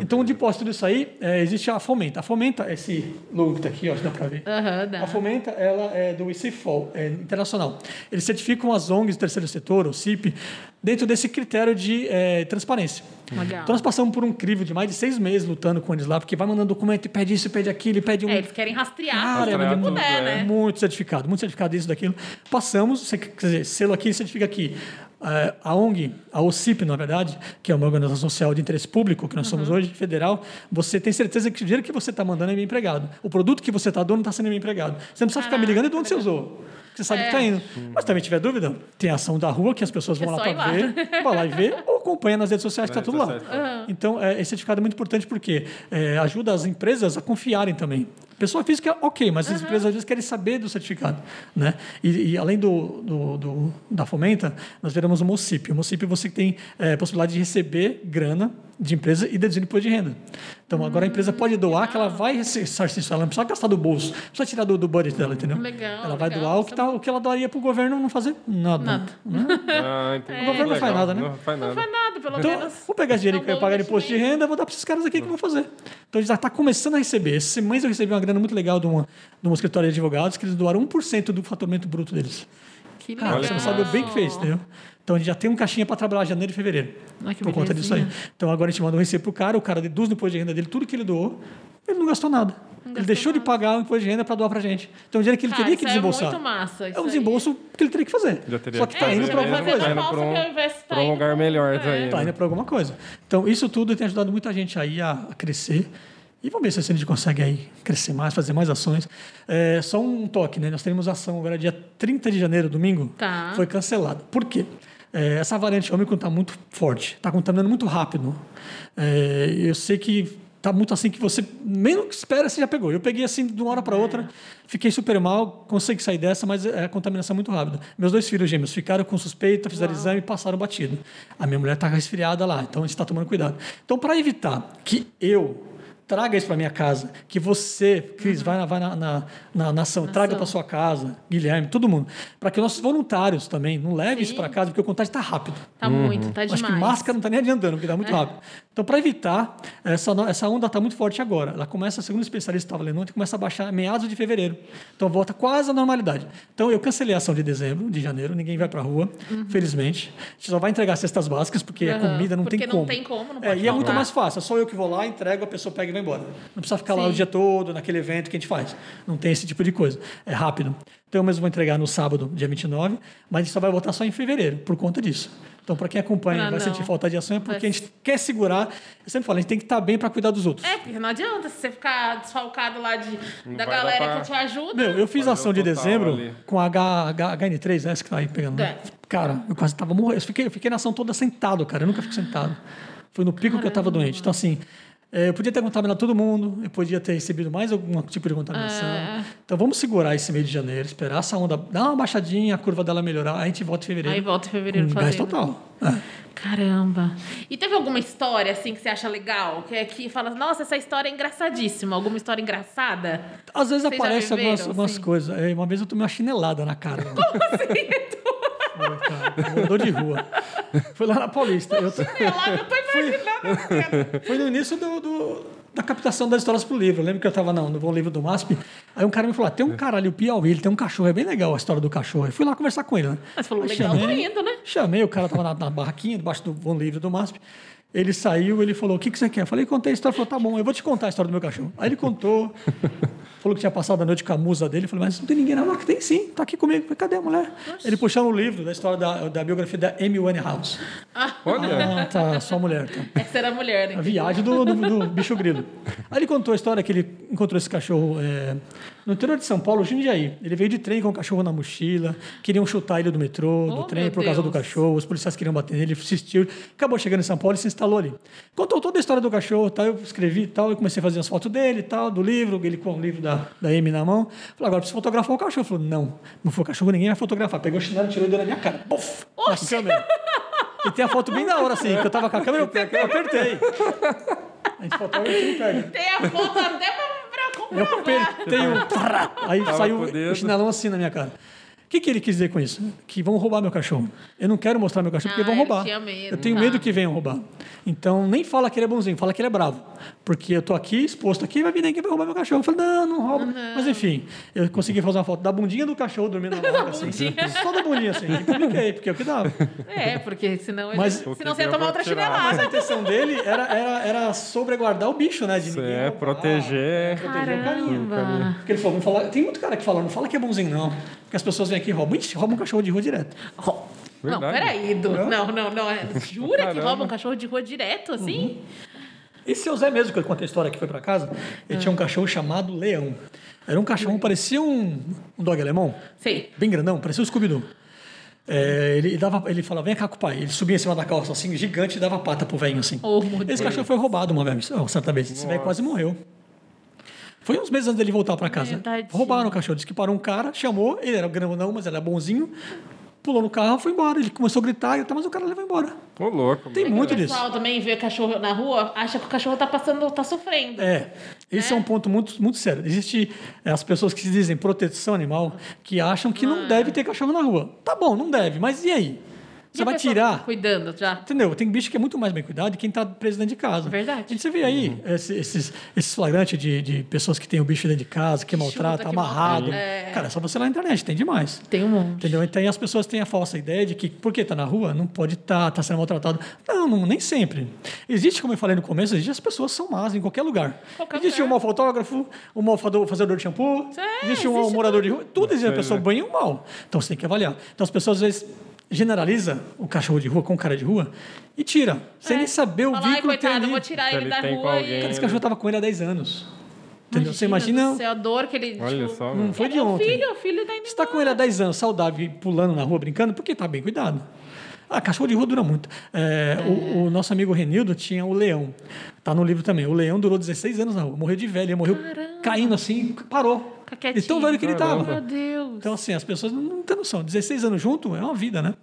Então, de posse tudo isso aí, é, existe a Fomenta. A Fomenta, esse logo que está aqui, ó, acho que dá para ver. Dá. A Fomenta, ela é do ICFOL, é internacional. Eles certificam as ONGs do terceiro setor, o CIP, dentro desse critério de é, transparência. Legal. Então, nós passamos por um crivo de mais de seis meses lutando com eles lá, porque vai mandando documento e pede isso, pede aquilo, e pede um... É, eles querem rastrear Cara, tudo é que puder, né? Muito certificado, muito certificado isso, daquilo. Passamos, você- quer dizer, selo aqui certifica aqui. A ONG, a OCIP, na verdade, que é uma organização social de interesse público, que nós somos hoje, federal, você tem certeza que o dinheiro que você está mandando é bem empregado. O produto que você está dando está sendo bem empregado. Você não precisa ficar me ligando de onde você usou. Você sabe que está indo. Mas também tiver dúvida, tem a ação da rua que as pessoas vão É lá para ver, vai lá e ver, ou acompanha nas redes sociais que está tudo lá. sociais. Então, é, esse certificado é muito importante porque é, ajuda as empresas a confiarem também. Pessoa física, ok, mas as empresas às vezes querem saber do certificado. Né? E, e além do, do- do- da Fomenta, nós viramos o MOCIP. O MOCIP você tem é, possibilidade de receber grana de empresa e deduzir imposto de renda. Então, agora a empresa pode doar, que ela vai ressarcir isso. Ela não precisa gastar do bolso, não precisa tirar do, do budget dela, entendeu? Legal, Ela vai legal, doar o que, tá, o que ela daria para o governo não fazer nada. Nada. né? Ah. O governo não faz nada, né? Não faz Não nada. faz nada, pelo Então, menos. vou pegar esse dinheiro É um que eu bom pagar imposto de renda, vou dar para esses caras aqui que vão fazer. Então, já está começando a receber. Esse mês eu recebi uma grana muito legal de uma, de uma escritório de advogados, que eles doaram 1% do faturamento bruto deles. Que Cara, legal. você não sabe o bem que fez, entendeu? Então, a gente já tem um caixinha para trabalhar janeiro e fevereiro. Que por conta disso aí. Então, agora a gente manda um recibo pro cara, o cara deduz no imposto de renda dele tudo que ele doou, ele não gastou nada. ele gastou deixou de nada. pagar o imposto de renda para doar para gente. Então, o dinheiro que ele Cara, teria que isso desembolsar. É muito massa. É um aí. desembolso que ele teria que fazer. Já teria Só que está É, indo para alguma fazer coisa. Tá indo pra um- de tá um lugar melhor, é. tá aí. Tá indo para alguma coisa. Então, isso tudo tem ajudado muita gente aí a, a crescer. E vamos ver se a gente consegue aí crescer mais, fazer mais ações. É, só um toque, né? Nós teremos ação agora dia 30 de janeiro, domingo. Tá. Foi cancelada. Por quê? É, essa variante Ômicron está muito forte, está contaminando muito rápido. É, eu sei que tá muito assim que você menos que espera você já pegou. Eu peguei assim de uma hora para outra, fiquei super mal, consegui sair dessa, mas é a contaminação é muito rápida. Meus dois filhos gêmeos ficaram com suspeita, fizeram Uau. exame e passaram batido. A minha mulher está resfriada lá, então a gente está tomando cuidado. Então, para evitar que eu traga isso para minha casa, que você, Cris, vai, na, vai na, na, na, na ação, traga para sua casa, Guilherme, todo mundo, para que nossos voluntários também não levem isso Sim. para casa, porque o contágio está rápido. Tá muito, tá demais. Acho que máscara não está nem adiantando, porque está muito É. rápido. Então, para evitar, essa, essa onda está muito forte agora. Ela começa, segundo o especialista que estava lendo ontem, começa a baixar meados de fevereiro. Então, volta quase à normalidade. Então, eu cancelei a ação de dezembro, de janeiro, ninguém vai para a rua, felizmente. A gente só vai entregar cestas básicas, porque a Uhum. comida não Porque tem não como. tem como, não é, e é muito mais fácil. É só eu que vou lá, entrego, a pessoa pega e vai embora. Não precisa ficar lá Sim. o dia todo, naquele evento que a gente faz. Não tem esse tipo de coisa. É rápido. Então, eu mesmo vou entregar no sábado, dia 29, mas a gente só vai voltar só em fevereiro, por conta disso. Então, para quem acompanha Ah, vai não. sentir falta de ação, é porque Vai- a gente quer segurar. Eu sempre falo, a gente tem que estar bem para cuidar dos outros. É, porque não adianta você ficar desfalcado lá de, Não da galera pra- que te ajuda. Meu, eu fiz Fazer a ação de dezembro ali. com a H, H, HN3, essa que tá aí pegando. né? É. Cara, eu quase tava morrendo. Eu fiquei, eu fiquei na ação toda sentado, cara. Eu nunca fico sentado. Foi no pico que eu tava doente. Então, assim, eu podia ter contaminado todo mundo, eu podia ter recebido mais algum tipo de contaminação. É. Então, vamos segurar esse mês de janeiro, esperar essa onda dar uma baixadinha, a curva dela melhorar, a gente volta em fevereiro. Aí volta em fevereiro com gás total. É. Caramba. E teve alguma história, assim, que você acha legal? Que, que fala, nossa, essa história é engraçadíssima. Alguma história engraçada? Às vezes Vocês aparece viveram, algumas, algumas assim? coisas. É, Uma vez eu tomei uma chinelada na cara. Como assim? Foi, morador de rua. Foi lá na Paulista. Eu, Sei lá, eu tô imaginando. Foi no início do, do- da captação das histórias pro livro. Eu lembro que eu estava no, no Bom Livro do MASP. Aí um cara me falou: ah, tem um cara ali, o Piauí, ele tem um cachorro, é bem legal a história do cachorro. Eu fui lá conversar com ele, né? Mas falou, Aí legal, tô indo, né? Chamei, o cara tava na, na barraquinha, debaixo do Bom Livro do MASP. Ele saiu, ele falou: O que, que você quer? Eu falei: Contei a história. Ele falou: Tá bom, eu vou te contar a história do meu cachorro. Aí ele contou, falou que tinha passado a noite com a musa dele. Eu falei: Mas não tem ninguém na barraca? Tem sim, tá aqui comigo. Eu falei: Cadê a mulher? Ele puxando o livro da história da, da biografia da Amy Winehouse. Olha, Ah, tá, sua mulher. Tá. Essa era a mulher, né? A viagem do, do, do bicho grilo. Aí ele contou a história que ele encontrou esse cachorro é, no interior de São Paulo, Jundiaí. Ele veio de trem com o cachorro na mochila, queriam chutar ele do metrô, do Oh, trem, meu por causa do Deus. cachorro. Os policiais queriam bater nele, ele insistiu. Acabou chegando em São Paulo e se instalou ali. Contou toda a história do cachorro, tal, eu escrevi e tal, eu comecei a fazer as fotos dele e tal, do livro, ele com o livro da, da Amy na mão. Falei, agora preciso fotografar o cachorro. Falou, não, não foi o cachorro, ninguém vai fotografar. Pegou o chinelo, tirou e deu na minha cara. Buf, na Oxi! câmera. E tem a foto bem da hora, assim, que eu tava com a câmera, eu apertei. A gente fotógrafo não pega. Tem a foto até pra Eu apertei o. Aí saiu o chinelão assim na minha cara. O que, que ele quis dizer com isso? Que vão roubar meu cachorro. Eu não quero mostrar meu cachorro porque Ah, vão ele roubar. tinha medo, eu tenho tá. medo que venham roubar. Então, nem fala que ele é bonzinho, fala que ele é bravo. Porque eu tô aqui, exposto aqui, vai vir ninguém vai roubar meu cachorro. Eu falei, não, não rouba. Mas enfim, eu consegui fazer uma foto da bundinha do cachorro dormindo na maca, assim. bundinha. Só da bundinha, assim. E publiquei, porque é o que dava. É, porque senão ele, Mas- senão você ia tomar outra tirar? Mas a chinelada. intenção dele era, era, era sobreguardar o bicho, né? De ninguém é, roubar, proteger. proteger o carinho. Caramba. Porque ele falou, vamos falar. Tem muito cara que fala, não fala que é bonzinho, não. Porque as pessoas vêm aqui e roubam. Ixi, roubam um cachorro de rua direto. Ro- Não, peraí, Du. Não? Não, não, é- Jura que Caramba. rouba um cachorro de rua direto, assim? Esse seu Zé mesmo, que eu contei a história que foi pra casa, ele tinha um cachorro chamado Leão. Era um cachorro, parecia um, um dog alemão, Sei. bem grandão, parecia um Scooby-Doo. É, ele, dava, ele falava, vem cá com o pai. Ele subia em cima da calça, assim, gigante, e dava pata pro velho, assim. Oh, meu Deus. Esse cachorro foi roubado uma vez, certa vez. Esse velho quase morreu. Foi uns meses antes dele voltar para casa. Verdade. Roubaram o cachorro. Disse que parou um cara, chamou, ele era grandão, mas ele era bonzinho. Pulou no carro, foi embora. Ele começou a gritar, mas o cara levou embora. Ô, louco. Tem muito o disso. pessoal também vê cachorro na rua, acha que o cachorro tá passando, tá sofrendo. É, esse é, Né? um ponto muito, muito sério. Existe é, as pessoas que se dizem proteção animal, que acham que Ah. não deve ter cachorro na rua. Tá bom, não deve, mas e aí? E Você vai tirar Cuidando já. Entendeu? Tem bicho que é muito mais bem cuidado de quem está preso dentro de casa. Verdade. A gente você vê aí esse- esses, esses flagrantes de, de pessoas que têm o bicho dentro de casa, que maltrata, que amarrado. maltrata, é. Cara, é só você ir lá na internet, tem demais. Tem um monte. Entendeu? Então aí as pessoas têm a falsa ideia de que porque está na rua não pode estar, está sendo maltratado. Não, não, nem sempre. Existe, como eu falei no começo, existe as pessoas são más em qualquer lugar. Qualquer existe lugar. um mau fotógrafo, um mau fazedor de shampoo, É, existe um existe morador de rua, tudo existe a pessoa né? bem e o mal. Então você tem que avaliar. Então as pessoas às vezes generaliza o cachorro de rua com o cara de rua e tira, sem É. nem saber o Fala, vínculo que tem coitado, ali. vou tirar ele ele da tem com rua alguém. e... Cara, esse cachorro tava com ele há 10 anos. Entendeu? Você imagina, do céu, a dor que ele... Olha tipo, só, não foi é de meu ontem. filho, o filho da Você está com ele há 10 anos, saudável, e pulando na rua, brincando, porque está bem cuidado. Ah, cachorro de rua dura muito. É, O, o nosso amigo Renildo tinha o leão. Tá no livro também. O leão durou 16 anos na rua. Morreu de velho. Ele morreu caindo assim, parou. Fica quietinho. De tão velho que ele tava. Meu Deus. Então, assim, as pessoas não, não têm noção. 16 anos junto é uma vida, né?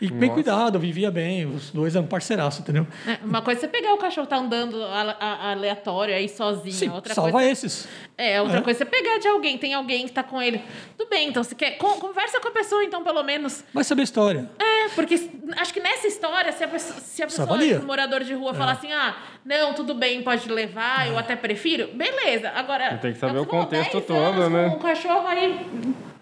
E bem Nossa. cuidado, vivia bem. Os dois eram parceiraço, entendeu? É, uma coisa é você pegar o cachorro tá andando aleatório aí sozinho. Sim, outra salva coisa esses. É, outra É. coisa é você pegar de alguém, tem alguém que tá com ele. Tudo bem, então você quer. con- conversa com a pessoa, então, pelo menos. Vai saber a história. É, porque acho que nessa história, se a pessoa, se a pessoa um morador de rua falar assim, ah, não, tudo bem, pode levar, eu até prefiro, beleza. Agora. Tem que saber o contexto 10 todo, né? Com um cachorro aí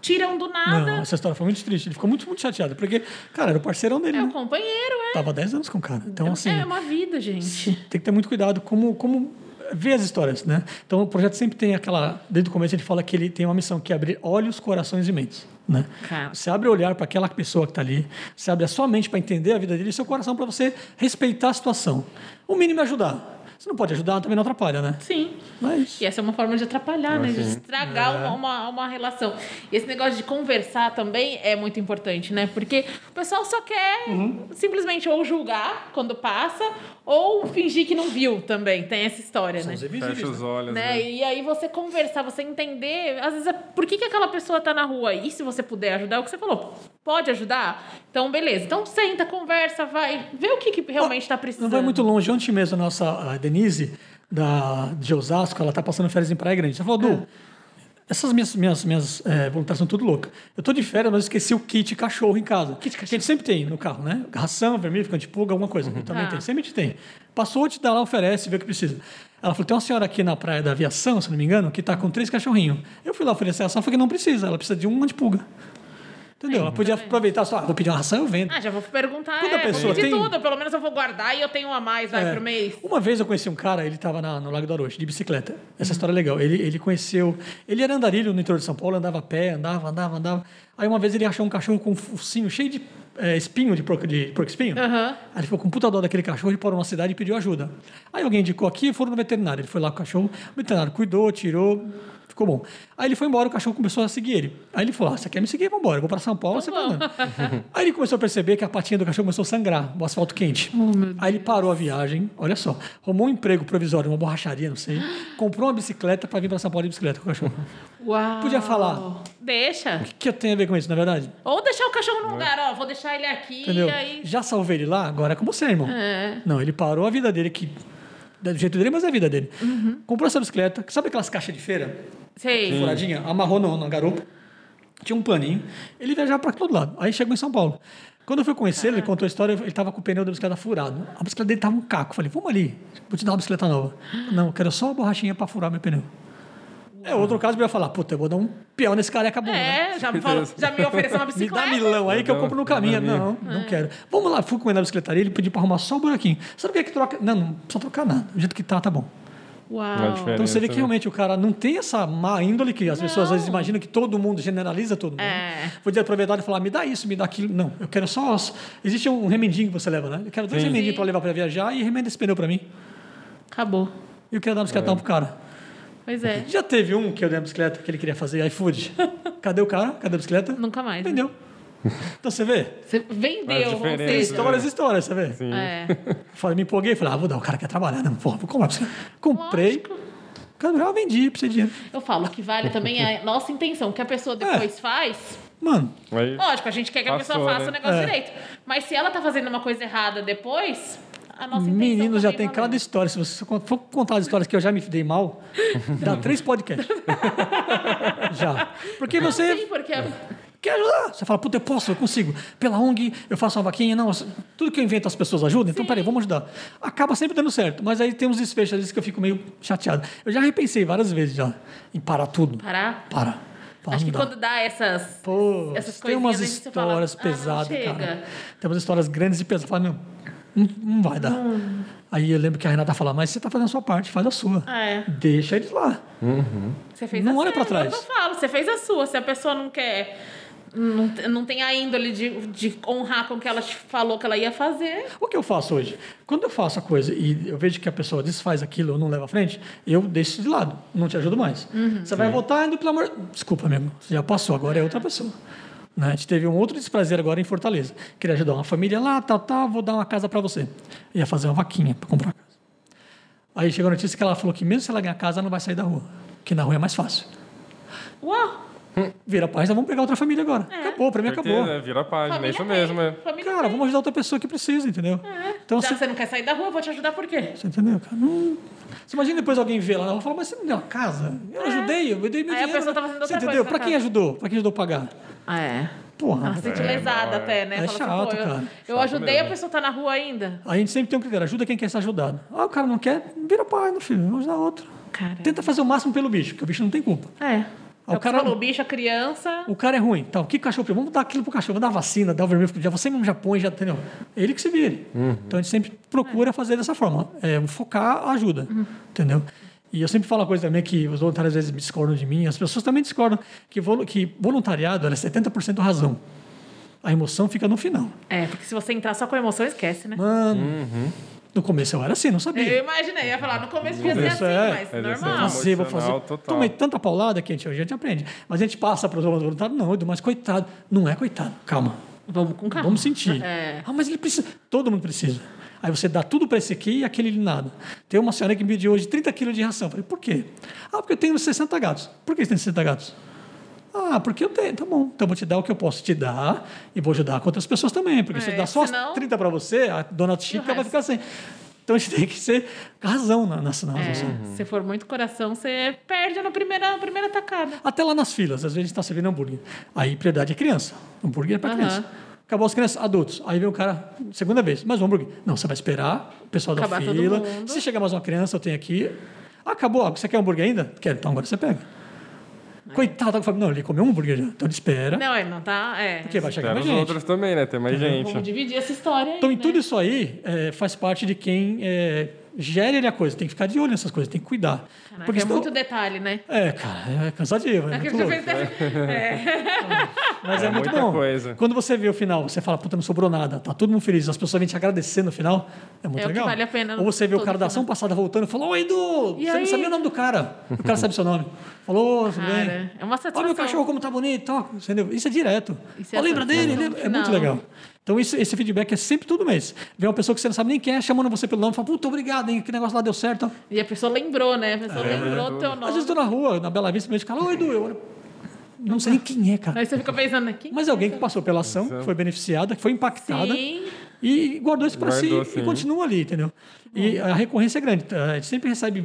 tiram do nada. Não, essa história foi muito triste. Ele ficou muito, muito chateado. Porque, cara, era o parceirão dele, É o né? companheiro, é. Tava 10 anos com o cara. Então, assim, é uma vida, gente. tem que ter muito cuidado como, como ver as histórias, né? Então, o projeto sempre tem aquela... Desde o começo, ele fala que ele tem uma missão, que é abrir olhos, corações e mentes, né? Cara. Você abre o olhar para aquela pessoa que está ali, você abre a sua mente para entender a vida dele e seu coração para você respeitar a situação. O mínimo é ajudar. Você não pode ajudar, também não atrapalha, né? Sim. Mas... E essa é uma forma de atrapalhar, né? De estragar É. uma, uma, uma relação. E esse negócio de conversar também é muito importante, né? Porque o pessoal só quer Uhum. simplesmente ou julgar quando passa, ou fingir que não viu também. Tem essa história, São né? Fecha os né? olhos. Né? né? E aí você conversar, você entender, às vezes, é por que, que aquela pessoa tá na rua. E se você puder ajudar, é o que você falou, pode ajudar? Então, beleza. Então, senta, conversa, vai, vê o que, que realmente tá precisando. Não vai muito longe. Ontem mesmo, a nossa a Denise, da, de Osasco, ela tá passando férias em Praia Grande. Ela falou, Ah. Du, essas minhas, minhas, minhas eh, voluntárias são tudo loucas. Eu tô de férias, mas eu esqueci o kit cachorro em casa. Kit cachorro. Que a gente sempre tem no carro, né? Ração, vermelho, ficante de pulga, alguma coisa. Eu também Tá. tem. Sempre a gente tem. Passou, te dá lá, oferece, vê o que precisa. Ela falou, tem uma senhora aqui na Praia da Aviação, se não me engano, que tá com três cachorrinhos. Eu fui lá oferecer a ração, falei que não precisa. Ela precisa de um antipulga. Entendeu? Ela podia aproveitar só, ah, vou pedir uma ração, eu vendo. Ah, já vou perguntar. Quando a é, pessoa vou pedir tem- tudo, pelo menos eu vou guardar e eu tenho um a mais, vai, É. pro mês. Uma vez eu conheci um cara, ele estava no Lago do Arocho, de bicicleta. Essa história é legal. Ele, ele conheceu. Ele era andarilho no interior de São Paulo, andava a pé, andava, andava, andava. Aí uma vez ele achou um cachorro com um focinho cheio de é, espinho, de porco, de porco espinho. Aham. Aí ele ficou com puta dó daquele cachorro, ele parou numa cidade e pediu ajuda. Aí alguém indicou aqui e foram no veterinário. Ele foi lá com o cachorro, o veterinário cuidou, tirou. Ficou bom. Aí ele foi embora, o cachorro começou a seguir ele. Aí ele falou: ah, você quer me seguir? Vamos embora. Eu vou para São Paulo, você vai bom. andando. Aí ele começou a perceber que a patinha do cachorro começou a sangrar, o asfalto quente. Aí ele parou a viagem, olha só, arrumou um emprego provisório, uma borracharia, não sei, comprou uma bicicleta para vir para São Paulo de bicicleta com o cachorro. Uau. Podia falar. Deixa. O que, que eu tenho a ver com isso, na verdade? Ou deixar o cachorro no lugar, ó. Vou deixar ele aqui Entendeu? e aí. Já salvei ele lá, agora é com você, irmão. É. Não, ele parou a vida dele, que do jeito dele, mas é a vida dele. Uhum. Comprou essa bicicleta, sabe aquelas caixas de feira? Sei. furadinha, amarrou no, na garupa, tinha um paninho, ele viajava para todo lado. Aí chegou em São Paulo. Quando eu fui conhecer ele, ele contou a história, ele estava com o pneu da bicicleta furado. A bicicleta dele estava um caco. Eu Falei, vamos ali, vou te dar uma bicicleta nova. Não, eu quero só uma borrachinha para furar meu pneu. É outro caso que eu ia falar, puta, eu vou dar um peão nesse cara e acabou. né? É, já me, falou, já me ofereceu uma Me bicicleta. dá milão aí que eu compro no caminho. Não, não quero. Vamos lá, fui com ele na bicicletaria, ele pediu para arrumar só o buraquinho. Sabe o que é que troca? Não, não precisa trocar nada. Do jeito que tá, tá bom. Uau. Então você vê que né? realmente o cara não tem essa má índole que as pessoas às vezes Não. imaginam que todo mundo generaliza todo mundo. É. Podia aproveitar e falar, me dá isso, me dá aquilo. Não, eu quero só. os- Existe um remendinho que você leva, né? Eu quero dois Sim. remendinhos para levar para viajar e remenda esse pneu para mim. Acabou. E eu quero dar uma bicicletão pro cara. Pois é. Já teve um que eu dei a bicicleta que ele queria fazer iFood. Cadê o cara? Cadê a bicicleta? Nunca mais. né? Vendeu. Então você vê? Você vendeu, seja. né? Histórias, histórias, você vê? Sim. É. Falei, me empolguei, falei, ah, vou dar, o cara quer trabalhar, não, porra, vou comprar a bicicleta. Comprei, Lógico. cara, já vendi, precisa de dinheiro. Eu falo que vale também a nossa intenção. O que a pessoa depois faz, Mano, Aí, lógico, a gente quer que a Passou, pessoa faça né? o negócio É. direito. Mas se ela tá fazendo uma coisa errada depois, a nossa intenção Meninos já tem cada história. Se você for contar as histórias que eu já me dei mal, dá três podcasts. já. Porque Não, você sim, porque quer ajudar. Você fala, puta, eu posso, eu consigo. Pela ONG, eu faço uma vaquinha. Não, tudo que eu invento as pessoas ajudam. Então, peraí, vamos ajudar. Acaba sempre dando certo. Mas aí tem uns desfechos, às vezes, que eu fico meio chateado. Eu já repensei várias vezes já em parar tudo. parar. Para. Fala, Acho que dá. quando dá essas, Pô, essas tem umas você fala, histórias "Ah, pesadas, chega." cara. Tem umas histórias grandes e pesadas. Fala, meu, não, não vai dar. Aí eu lembro que a Renata fala, mas você tá fazendo a sua parte, faz a sua. É. Deixa eles lá. Você fez Não a olha sua, pra trás. Eu falo, você fez a sua. Se a pessoa não quer. Não, não tem a índole de, de honrar com o que ela te falou que ela ia fazer. O que eu faço hoje? Quando eu faço a coisa e eu vejo que a pessoa desfaz aquilo ou não leva à frente, eu deixo isso de lado, não te ajudo mais. Uhum. Você vai voltar indo pelo amor. Desculpa, amigo, você já passou, agora é outra pessoa. Né? A gente teve um outro desprazer agora em Fortaleza. Queria ajudar uma família lá, tal, tal, vou dar uma casa para você. Ia fazer uma vaquinha para comprar a casa. Aí chegou a notícia que ela falou que mesmo se ela ganhar casa, ela não vai sair da rua. Que na rua é mais fácil. Uau! Vira a página, vamos pegar outra família agora. Acabou, para mim acabou. né, vira a página, é Família isso tem, mesmo. É. Cara, vamos ajudar outra pessoa que precisa, entendeu? Então Já você, você não quer sair da rua, eu vou te ajudar por quê? você entendeu, cara? Não... Você imagina depois alguém vê lá, ela fala, mas você não deu uma casa? Eu ajudei, eu dei meu É. Aí a dinheiro. pessoa tá fazendo você outra entendeu? coisa Pra pra quem casa. ajudou? Pra quem ajudou a pagar? Ah, é. Porra. Ela se sente É, lesada é. até, né? É Fala chato, assim, pô, eu, cara. eu Chato ajudei, mesmo. a pessoa tá na rua ainda. A gente sempre tem um critério, ajuda quem quer ser ajudado. Ah, o cara não quer, vira pai, no filho, vamos ajudar outro. Cara. Tenta fazer o máximo pelo bicho, porque o bicho não tem culpa. É. Ah, o É o cara- falou, bicho, a criança. O cara é ruim, então, que cachorro? Vamos dar aquilo pro cachorro, vamos dar vacina, dar o vermelho dia, você mesmo já põe, já entendeu? Ele que se vire. Então a gente sempre procura fazer dessa forma, é, focar a ajuda, entendeu? E eu sempre falo uma coisa também que os voluntários às vezes discordam de mim, as pessoas também discordam, que, volu- que voluntariado era 70% razão. A emoção fica no final. É, porque se você entrar só com emoção, esquece, né? Mano, no começo eu era assim, não sabia. Eu imaginei, ia falar, no começo devia ser assim, é. mas É, normal. fazer, vou fazer. Total. Tomei tanta paulada que a gente, hoje a gente aprende. Mas a gente passa para os voluntários, não, Edu, mas coitado. Não é coitado, calma. Vamos com calma. Vamos sentir. É. Ah, mas ele precisa. Todo mundo precisa. Aí você dá tudo para esse aqui e aquele nada. Tem uma senhora que me pediu hoje 30 quilos de ração. Eu falei, por quê? Ah, porque eu tenho 60 gatos. Por que você tem 60 gatos? Ah, porque eu tenho. Tá bom. Então eu vou te dar o que eu posso te dar e vou ajudar com outras pessoas também. Porque se É, eu dar só senão- 30 para você, a dona Chica vai ficar sem. Então a gente tem que ser razão na, na, na É, Se for muito coração, você perde na primeira, na primeira tacada. Até lá nas filas, às vezes a gente está servindo hambúrguer. Aí prioridade é criança. Hambúrguer é para criança. Acabou as crianças, adultos. Aí vem o cara, segunda vez, mais um hambúrguer. Não, você vai esperar o pessoal da Acabar todo fila. Se chegar mais uma criança, eu tenho aqui. Acabou, você quer hambúrguer ainda? Quero, então agora você pega. Coitado, eu falo, não, ele comeu um hambúrguer já. Então ele espera, Não, ele não tá. É. porque vai chegar mais gente. outros também, né? Tem mais gente. Vamos dividir essa história aí. Então, em né? tudo isso aí, é, faz parte de quem é, gere ele a coisa. Tem que ficar de olho nessas coisas, tem que cuidar. Caraca, é senão- muito detalhe, né? É, cara, é cansativo, é, É que muito louco. É. Mas é, É muito muita bom. coisa. Quando você vê o final, você fala, puta, não sobrou nada, tá todo mundo feliz, as pessoas vêm te agradecer no final, é muito É o que legal. vale a pena Ou você vê o cara da ação passada voltando e falou, oi, Edu, E você aí? não sabia o nome do cara. O cara sabe seu nome. Falou, tudo bem. É uma satisfação. Olha meu cachorro como tá bonito, ó, entendeu? Isso é direto. Isso é lembra dele? Lembra? É muito legal. Então isso, esse feedback é sempre todo mês. Vem uma pessoa que você não sabe nem quem é, chamando você pelo nome, fala, puta, obrigado, hein, que negócio lá deu certo. E a pessoa lembrou, né? A pessoa lembrou o teu Às nome. vezes eu tô na rua, na Bela Vista, mesmo, fala, oi, Edu, eu olho, não sei nem quem é, cara. Aí você fica pensando aqui. Mas é alguém que passou pela ação, que foi beneficiada, que foi impactada Sim. e guardou isso para si Guardou, e sim. continua ali, entendeu? E a recorrência é grande. A gente sempre recebe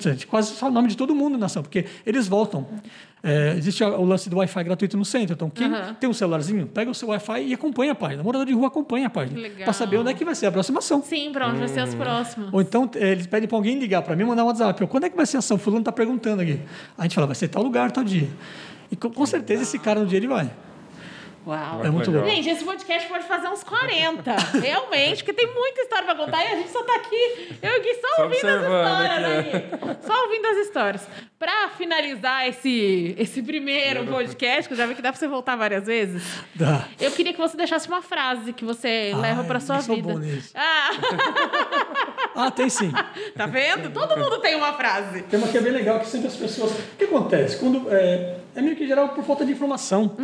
gente quase só o nome de todo mundo na ação, porque eles voltam. É, existe o lance do Wi-Fi gratuito no centro. Então, quem Aham. tem um celularzinho, pega o seu Wi-Fi e acompanha a página. Morador de rua acompanha a página. Para saber onde é que vai ser a próxima ação. Sim, pra onde vai ser Hum. as próximas. Ou então eh, eles pedem para alguém ligar para mim, mandar um WhatsApp. Eu, Quando é que vai ser a ação? Fulano está perguntando aqui. A gente fala, vai ser tal lugar, tal dia. E com, com certeza esse cara no dia ele vai. Uau. É muito legal. Gente, esse podcast pode fazer uns 40. Realmente, porque tem muita história pra contar e a gente só tá aqui. Eu Gui só, Só ouvindo as histórias, aqui, né, Gui? Só ouvindo as histórias. Pra finalizar esse, esse primeiro podcast, que eu já vi que dá pra você voltar várias vezes, Dá. eu queria que você deixasse uma frase que você leva Ai, pra sua eu sou vida. bom nisso. Ah, Ah, tem sim. tá vendo? Todo mundo tem uma frase. Tem uma que é bem legal, que sempre as pessoas... O que acontece? Quando, é, é meio que geral por falta de informação.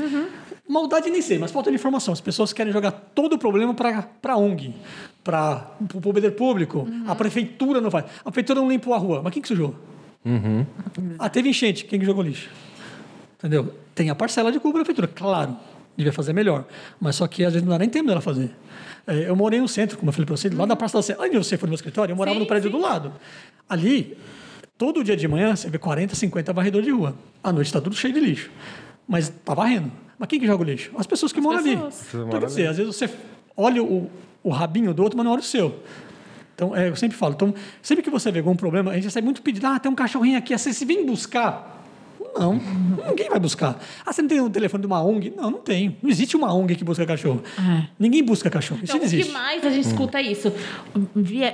Maldade nem sei, mas falta de informação. As pessoas querem jogar todo o problema para a ONG, para o poder público. A prefeitura não faz. A prefeitura não limpou a rua. Mas quem que sujou? Ah, teve enchente. Quem que jogou lixo? Entendeu? Tem a parcela de culpa da prefeitura, claro. Devia fazer melhor. Mas só que às vezes não dá nem tempo dela fazer. É, Eu morei no centro, como eu falei para você, lá da Praça da Sé. Onde você foi no meu escritório? Eu morava Sim, no prédio sim. do lado. Ali, todo dia de manhã, você vê 40, 50 varredores de rua. À noite está tudo cheio de lixo. Mas tá varrendo. Mas quem que joga o lixo? As pessoas que moram pessoas. ali. Você Então, mora quer dizer, às vezes você olha o, o rabinho do outro, mas não olha o seu. Então, é, eu sempre falo, então, sempre que você vê algum problema, a gente recebe muito pedido, ah, tem um cachorrinho aqui, você se vem buscar. Não, ninguém vai buscar. Ah, você não tem o telefone de uma ONG? Não, não tem. Não existe uma ONG que busca cachorro. Ninguém busca cachorro. Isso Então, não o que existe. mais a gente escuta é isso.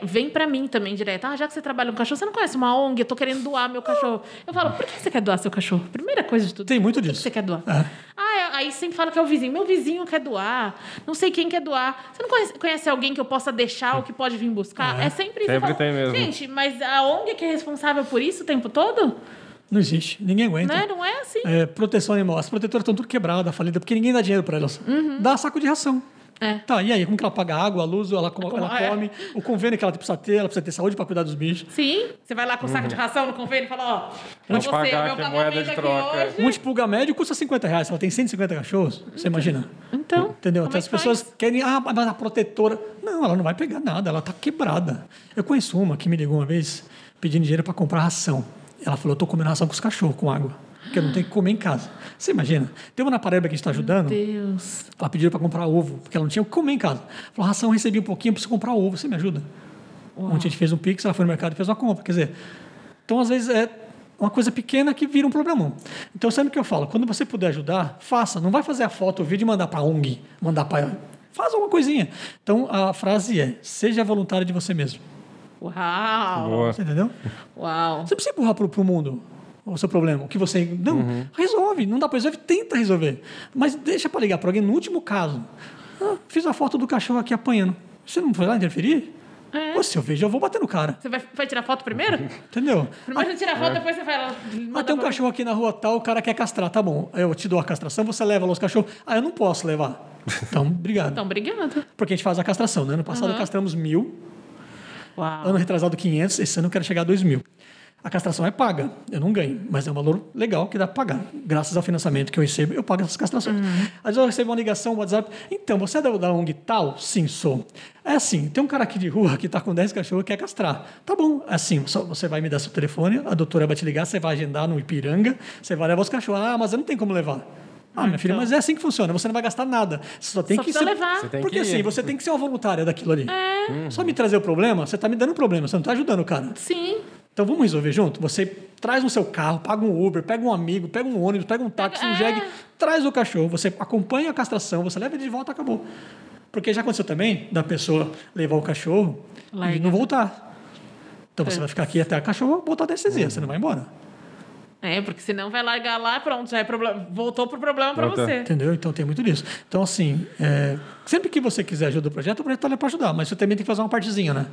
Vem pra mim também direto. Ah, já que você trabalha com cachorro, você não conhece uma ONG? Eu tô querendo doar meu cachorro. Eu falo, por que você quer doar seu cachorro? Primeira coisa de tudo. Tem muito por que disso. você quer doar? É. Ah, é- aí sempre fala que é o vizinho. Meu vizinho quer doar. Não sei quem quer doar. Você não conhece, conhece alguém que eu possa deixar ou que pode vir buscar? É, sempre isso. Sempre falo, tem mesmo. Gente, mas a ONG que é responsável por isso o tempo todo? Não existe. Ninguém aguenta. Né? Não é assim. É, proteção animal. As protetoras estão tudo quebradas, falidas, porque ninguém dá dinheiro para elas. Dá saco de ração. É. Tá, e aí? Como que ela paga a água, a luz, ela, como, ela é. come? O convênio que ela precisa ter, ela precisa ter saúde para cuidar dos bichos. Sim, você vai lá com o saco de ração no convênio e fala, ó, pra Vamos você, pagar meu a pagamento moeda de troca. hoje. Um pulga médio custa 50 reais. Se ela tem 150 cachorros, você imagina. Então, Entendeu? Então é as que pessoas faz? querem, ah, mas a protetora. Não, ela não vai pegar nada, ela está quebrada. Eu conheço uma que me ligou uma vez pedindo dinheiro para comprar ração. Ela falou: eu estou comendo ração com os cachorros, com água, porque eu não tenho que comer em casa. Você imagina? Tem uma na Paraíba que a gente está ajudando. Deus. Ela pediu para comprar ovo, porque ela não tinha o que comer em casa. Falou: ração, eu recebi um pouquinho, eu preciso comprar ovo, você me ajuda? Ontem a gente fez um pix, ela foi no mercado e fez uma compra. Quer dizer, então às vezes é uma coisa pequena que vira um problemão. Então sempre que eu falo, quando você puder ajudar, faça. Não vai fazer a foto, o vídeo e mandar para a ONG, mandar para. Faz alguma coisinha. Então a frase é: seja voluntário de você mesmo. Uau. Boa. Você entendeu? Uau. Você precisa empurrar para o mundo o seu problema, o que você. Não, resolve. Não dá para resolver, tenta resolver. Mas deixa para ligar para alguém no último caso. Ah, fiz a foto do cachorro aqui apanhando. Você não foi lá interferir? É. Pô, se eu vejo, eu vou bater no cara. Você vai, vai tirar foto primeiro? Entendeu? Primeiro você tira a foto, depois você vai lá. Ah, tem um pra- cachorro aqui na rua tal, o cara quer castrar. Tá bom, eu te dou a castração, você leva lá os cachorros. Ah, eu não posso levar. Então, obrigado. Então, obrigado. Porque a gente faz a castração, né? Ano passado Aham. castramos mil, Uau. ano retrasado 500, esse ano eu quero chegar a dois mil. A castração é paga, eu não ganho, mas é um valor legal que dá para pagar. Graças ao financiamento que eu recebo, eu pago essas castrações. Às vezes eu recebo uma ligação, um WhatsApp. Então, você é da, da ONG tal? Sim, sou. É assim, tem um cara aqui de rua que está com 10 cachorros e quer castrar. Tá bom, é assim, só você vai me dar seu telefone, a doutora vai te ligar, você vai agendar no Ipiranga, você vai levar os cachorros. Ah, mas eu não tenho como levar. Ah, minha filha, então. mas é assim que funciona. Você não vai gastar nada. Você só tem Só que ser- levar. Você tem Porque que assim, você tem que ser uma voluntária daquilo ali. É. Só me trazer o problema, você está me dando um problema, você não está ajudando o cara. Sim. Então vamos resolver junto? Você traz no seu carro, paga um Uber, pega um amigo, pega um ônibus, pega um táxi, Pega- um é. jegue, traz o cachorro, você acompanha a castração, você leva ele de volta, acabou. Porque já aconteceu também da pessoa levar o cachorro e Larga. não voltar. Então você É. vai ficar aqui até o cachorro botar anestesia, você não vai embora. É, porque senão vai largar lá, pronto, já é problema. Voltou pro problema pra Voltou. você. Entendeu? Então tem muito disso. Então, assim, é, sempre que você quiser ajuda do projeto, o projeto está ali para ajudar, mas você também tem que fazer uma partezinha, né?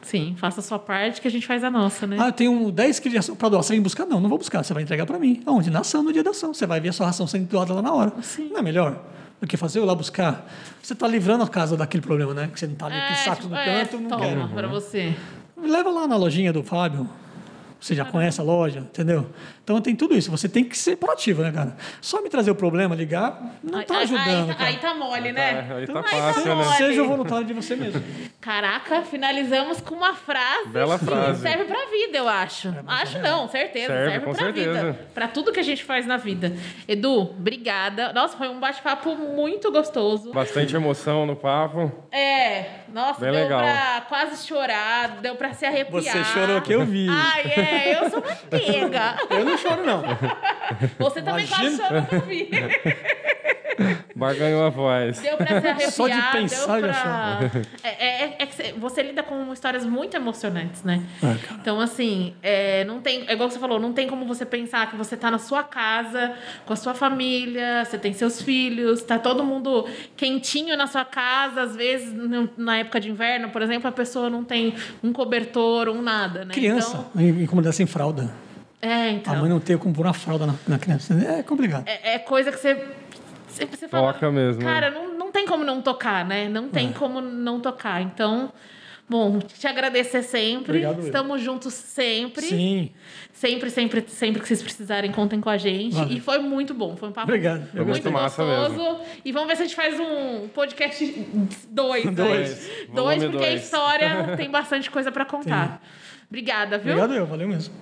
Sim, faça a sua parte que a gente faz a nossa, né? Ah, eu tenho 10 quilos para doar. Você vem buscar? Não, não vou buscar. Você vai entregar para mim. Aonde? Na ação, no dia da ação. Você vai ver a sua ração sendo doada lá na hora. Sim. Não é melhor do que fazer eu lá buscar? Você está livrando a casa daquele problema, né? Que você não está ali com É, saco tipo, no é, canto, não toma quero. pra você. Leva lá na lojinha do Fábio. Você já conhece a loja, entendeu? Então tem tudo isso. Você tem que ser proativo, né, cara? Só me trazer o problema, ligar, não está aí- ajudando, aí, cara. aí tá mole, né? É, aí tá Aí fácil, né? mole. Seja o voluntário de você mesmo. Caraca, finalizamos com uma frase Bela que frase. serve pra vida, eu acho. acho não, certeza. Serve, Serve, com pra certeza. vida. Pra tudo que a gente faz na vida. Edu, obrigada. Nossa, foi um bate-papo muito gostoso. Bastante emoção no papo. É, nossa, Bem deu legal. pra quase chorar, deu pra se arrepiar. Você chorou que eu vi. Ai, é, eu sou uma pega. Eu não choro, não. Você também quase chorou que eu vi. Barganhou a voz. Deu pra se arrepiar, Só de pensar deu pra... É, é- é que você- lida com histórias muito emocionantes, né? É. Então, assim, é, não tem... É igual você falou, não tem como você pensar que você tá na sua casa, com a sua família, você tem seus filhos, tá todo mundo quentinho na sua casa, às vezes, na época de inverno, por exemplo, a pessoa não tem um cobertor, um nada, né? Criança, em, em comunidade sem fralda. Então, é, A então... mãe não tem como pôr uma fralda na, na criança. É complicado. É, é coisa que você. Você, você fala, Toca mesmo, né? Cara, não, não tem como não tocar, né? Não tem como não tocar. Então, bom, te agradecer sempre. Obrigado, eu. Estamos juntos sempre. Sim. Sempre, sempre, sempre que vocês precisarem, contem com a gente. Valeu. E foi muito bom. Foi um papo Obrigado. Eu muito gostoso. E vamos ver se a gente faz um podcast dois. Dois. Dois, porque a dois. história tem bastante coisa para contar. Obrigada, viu? Obrigado eu, valeu mesmo.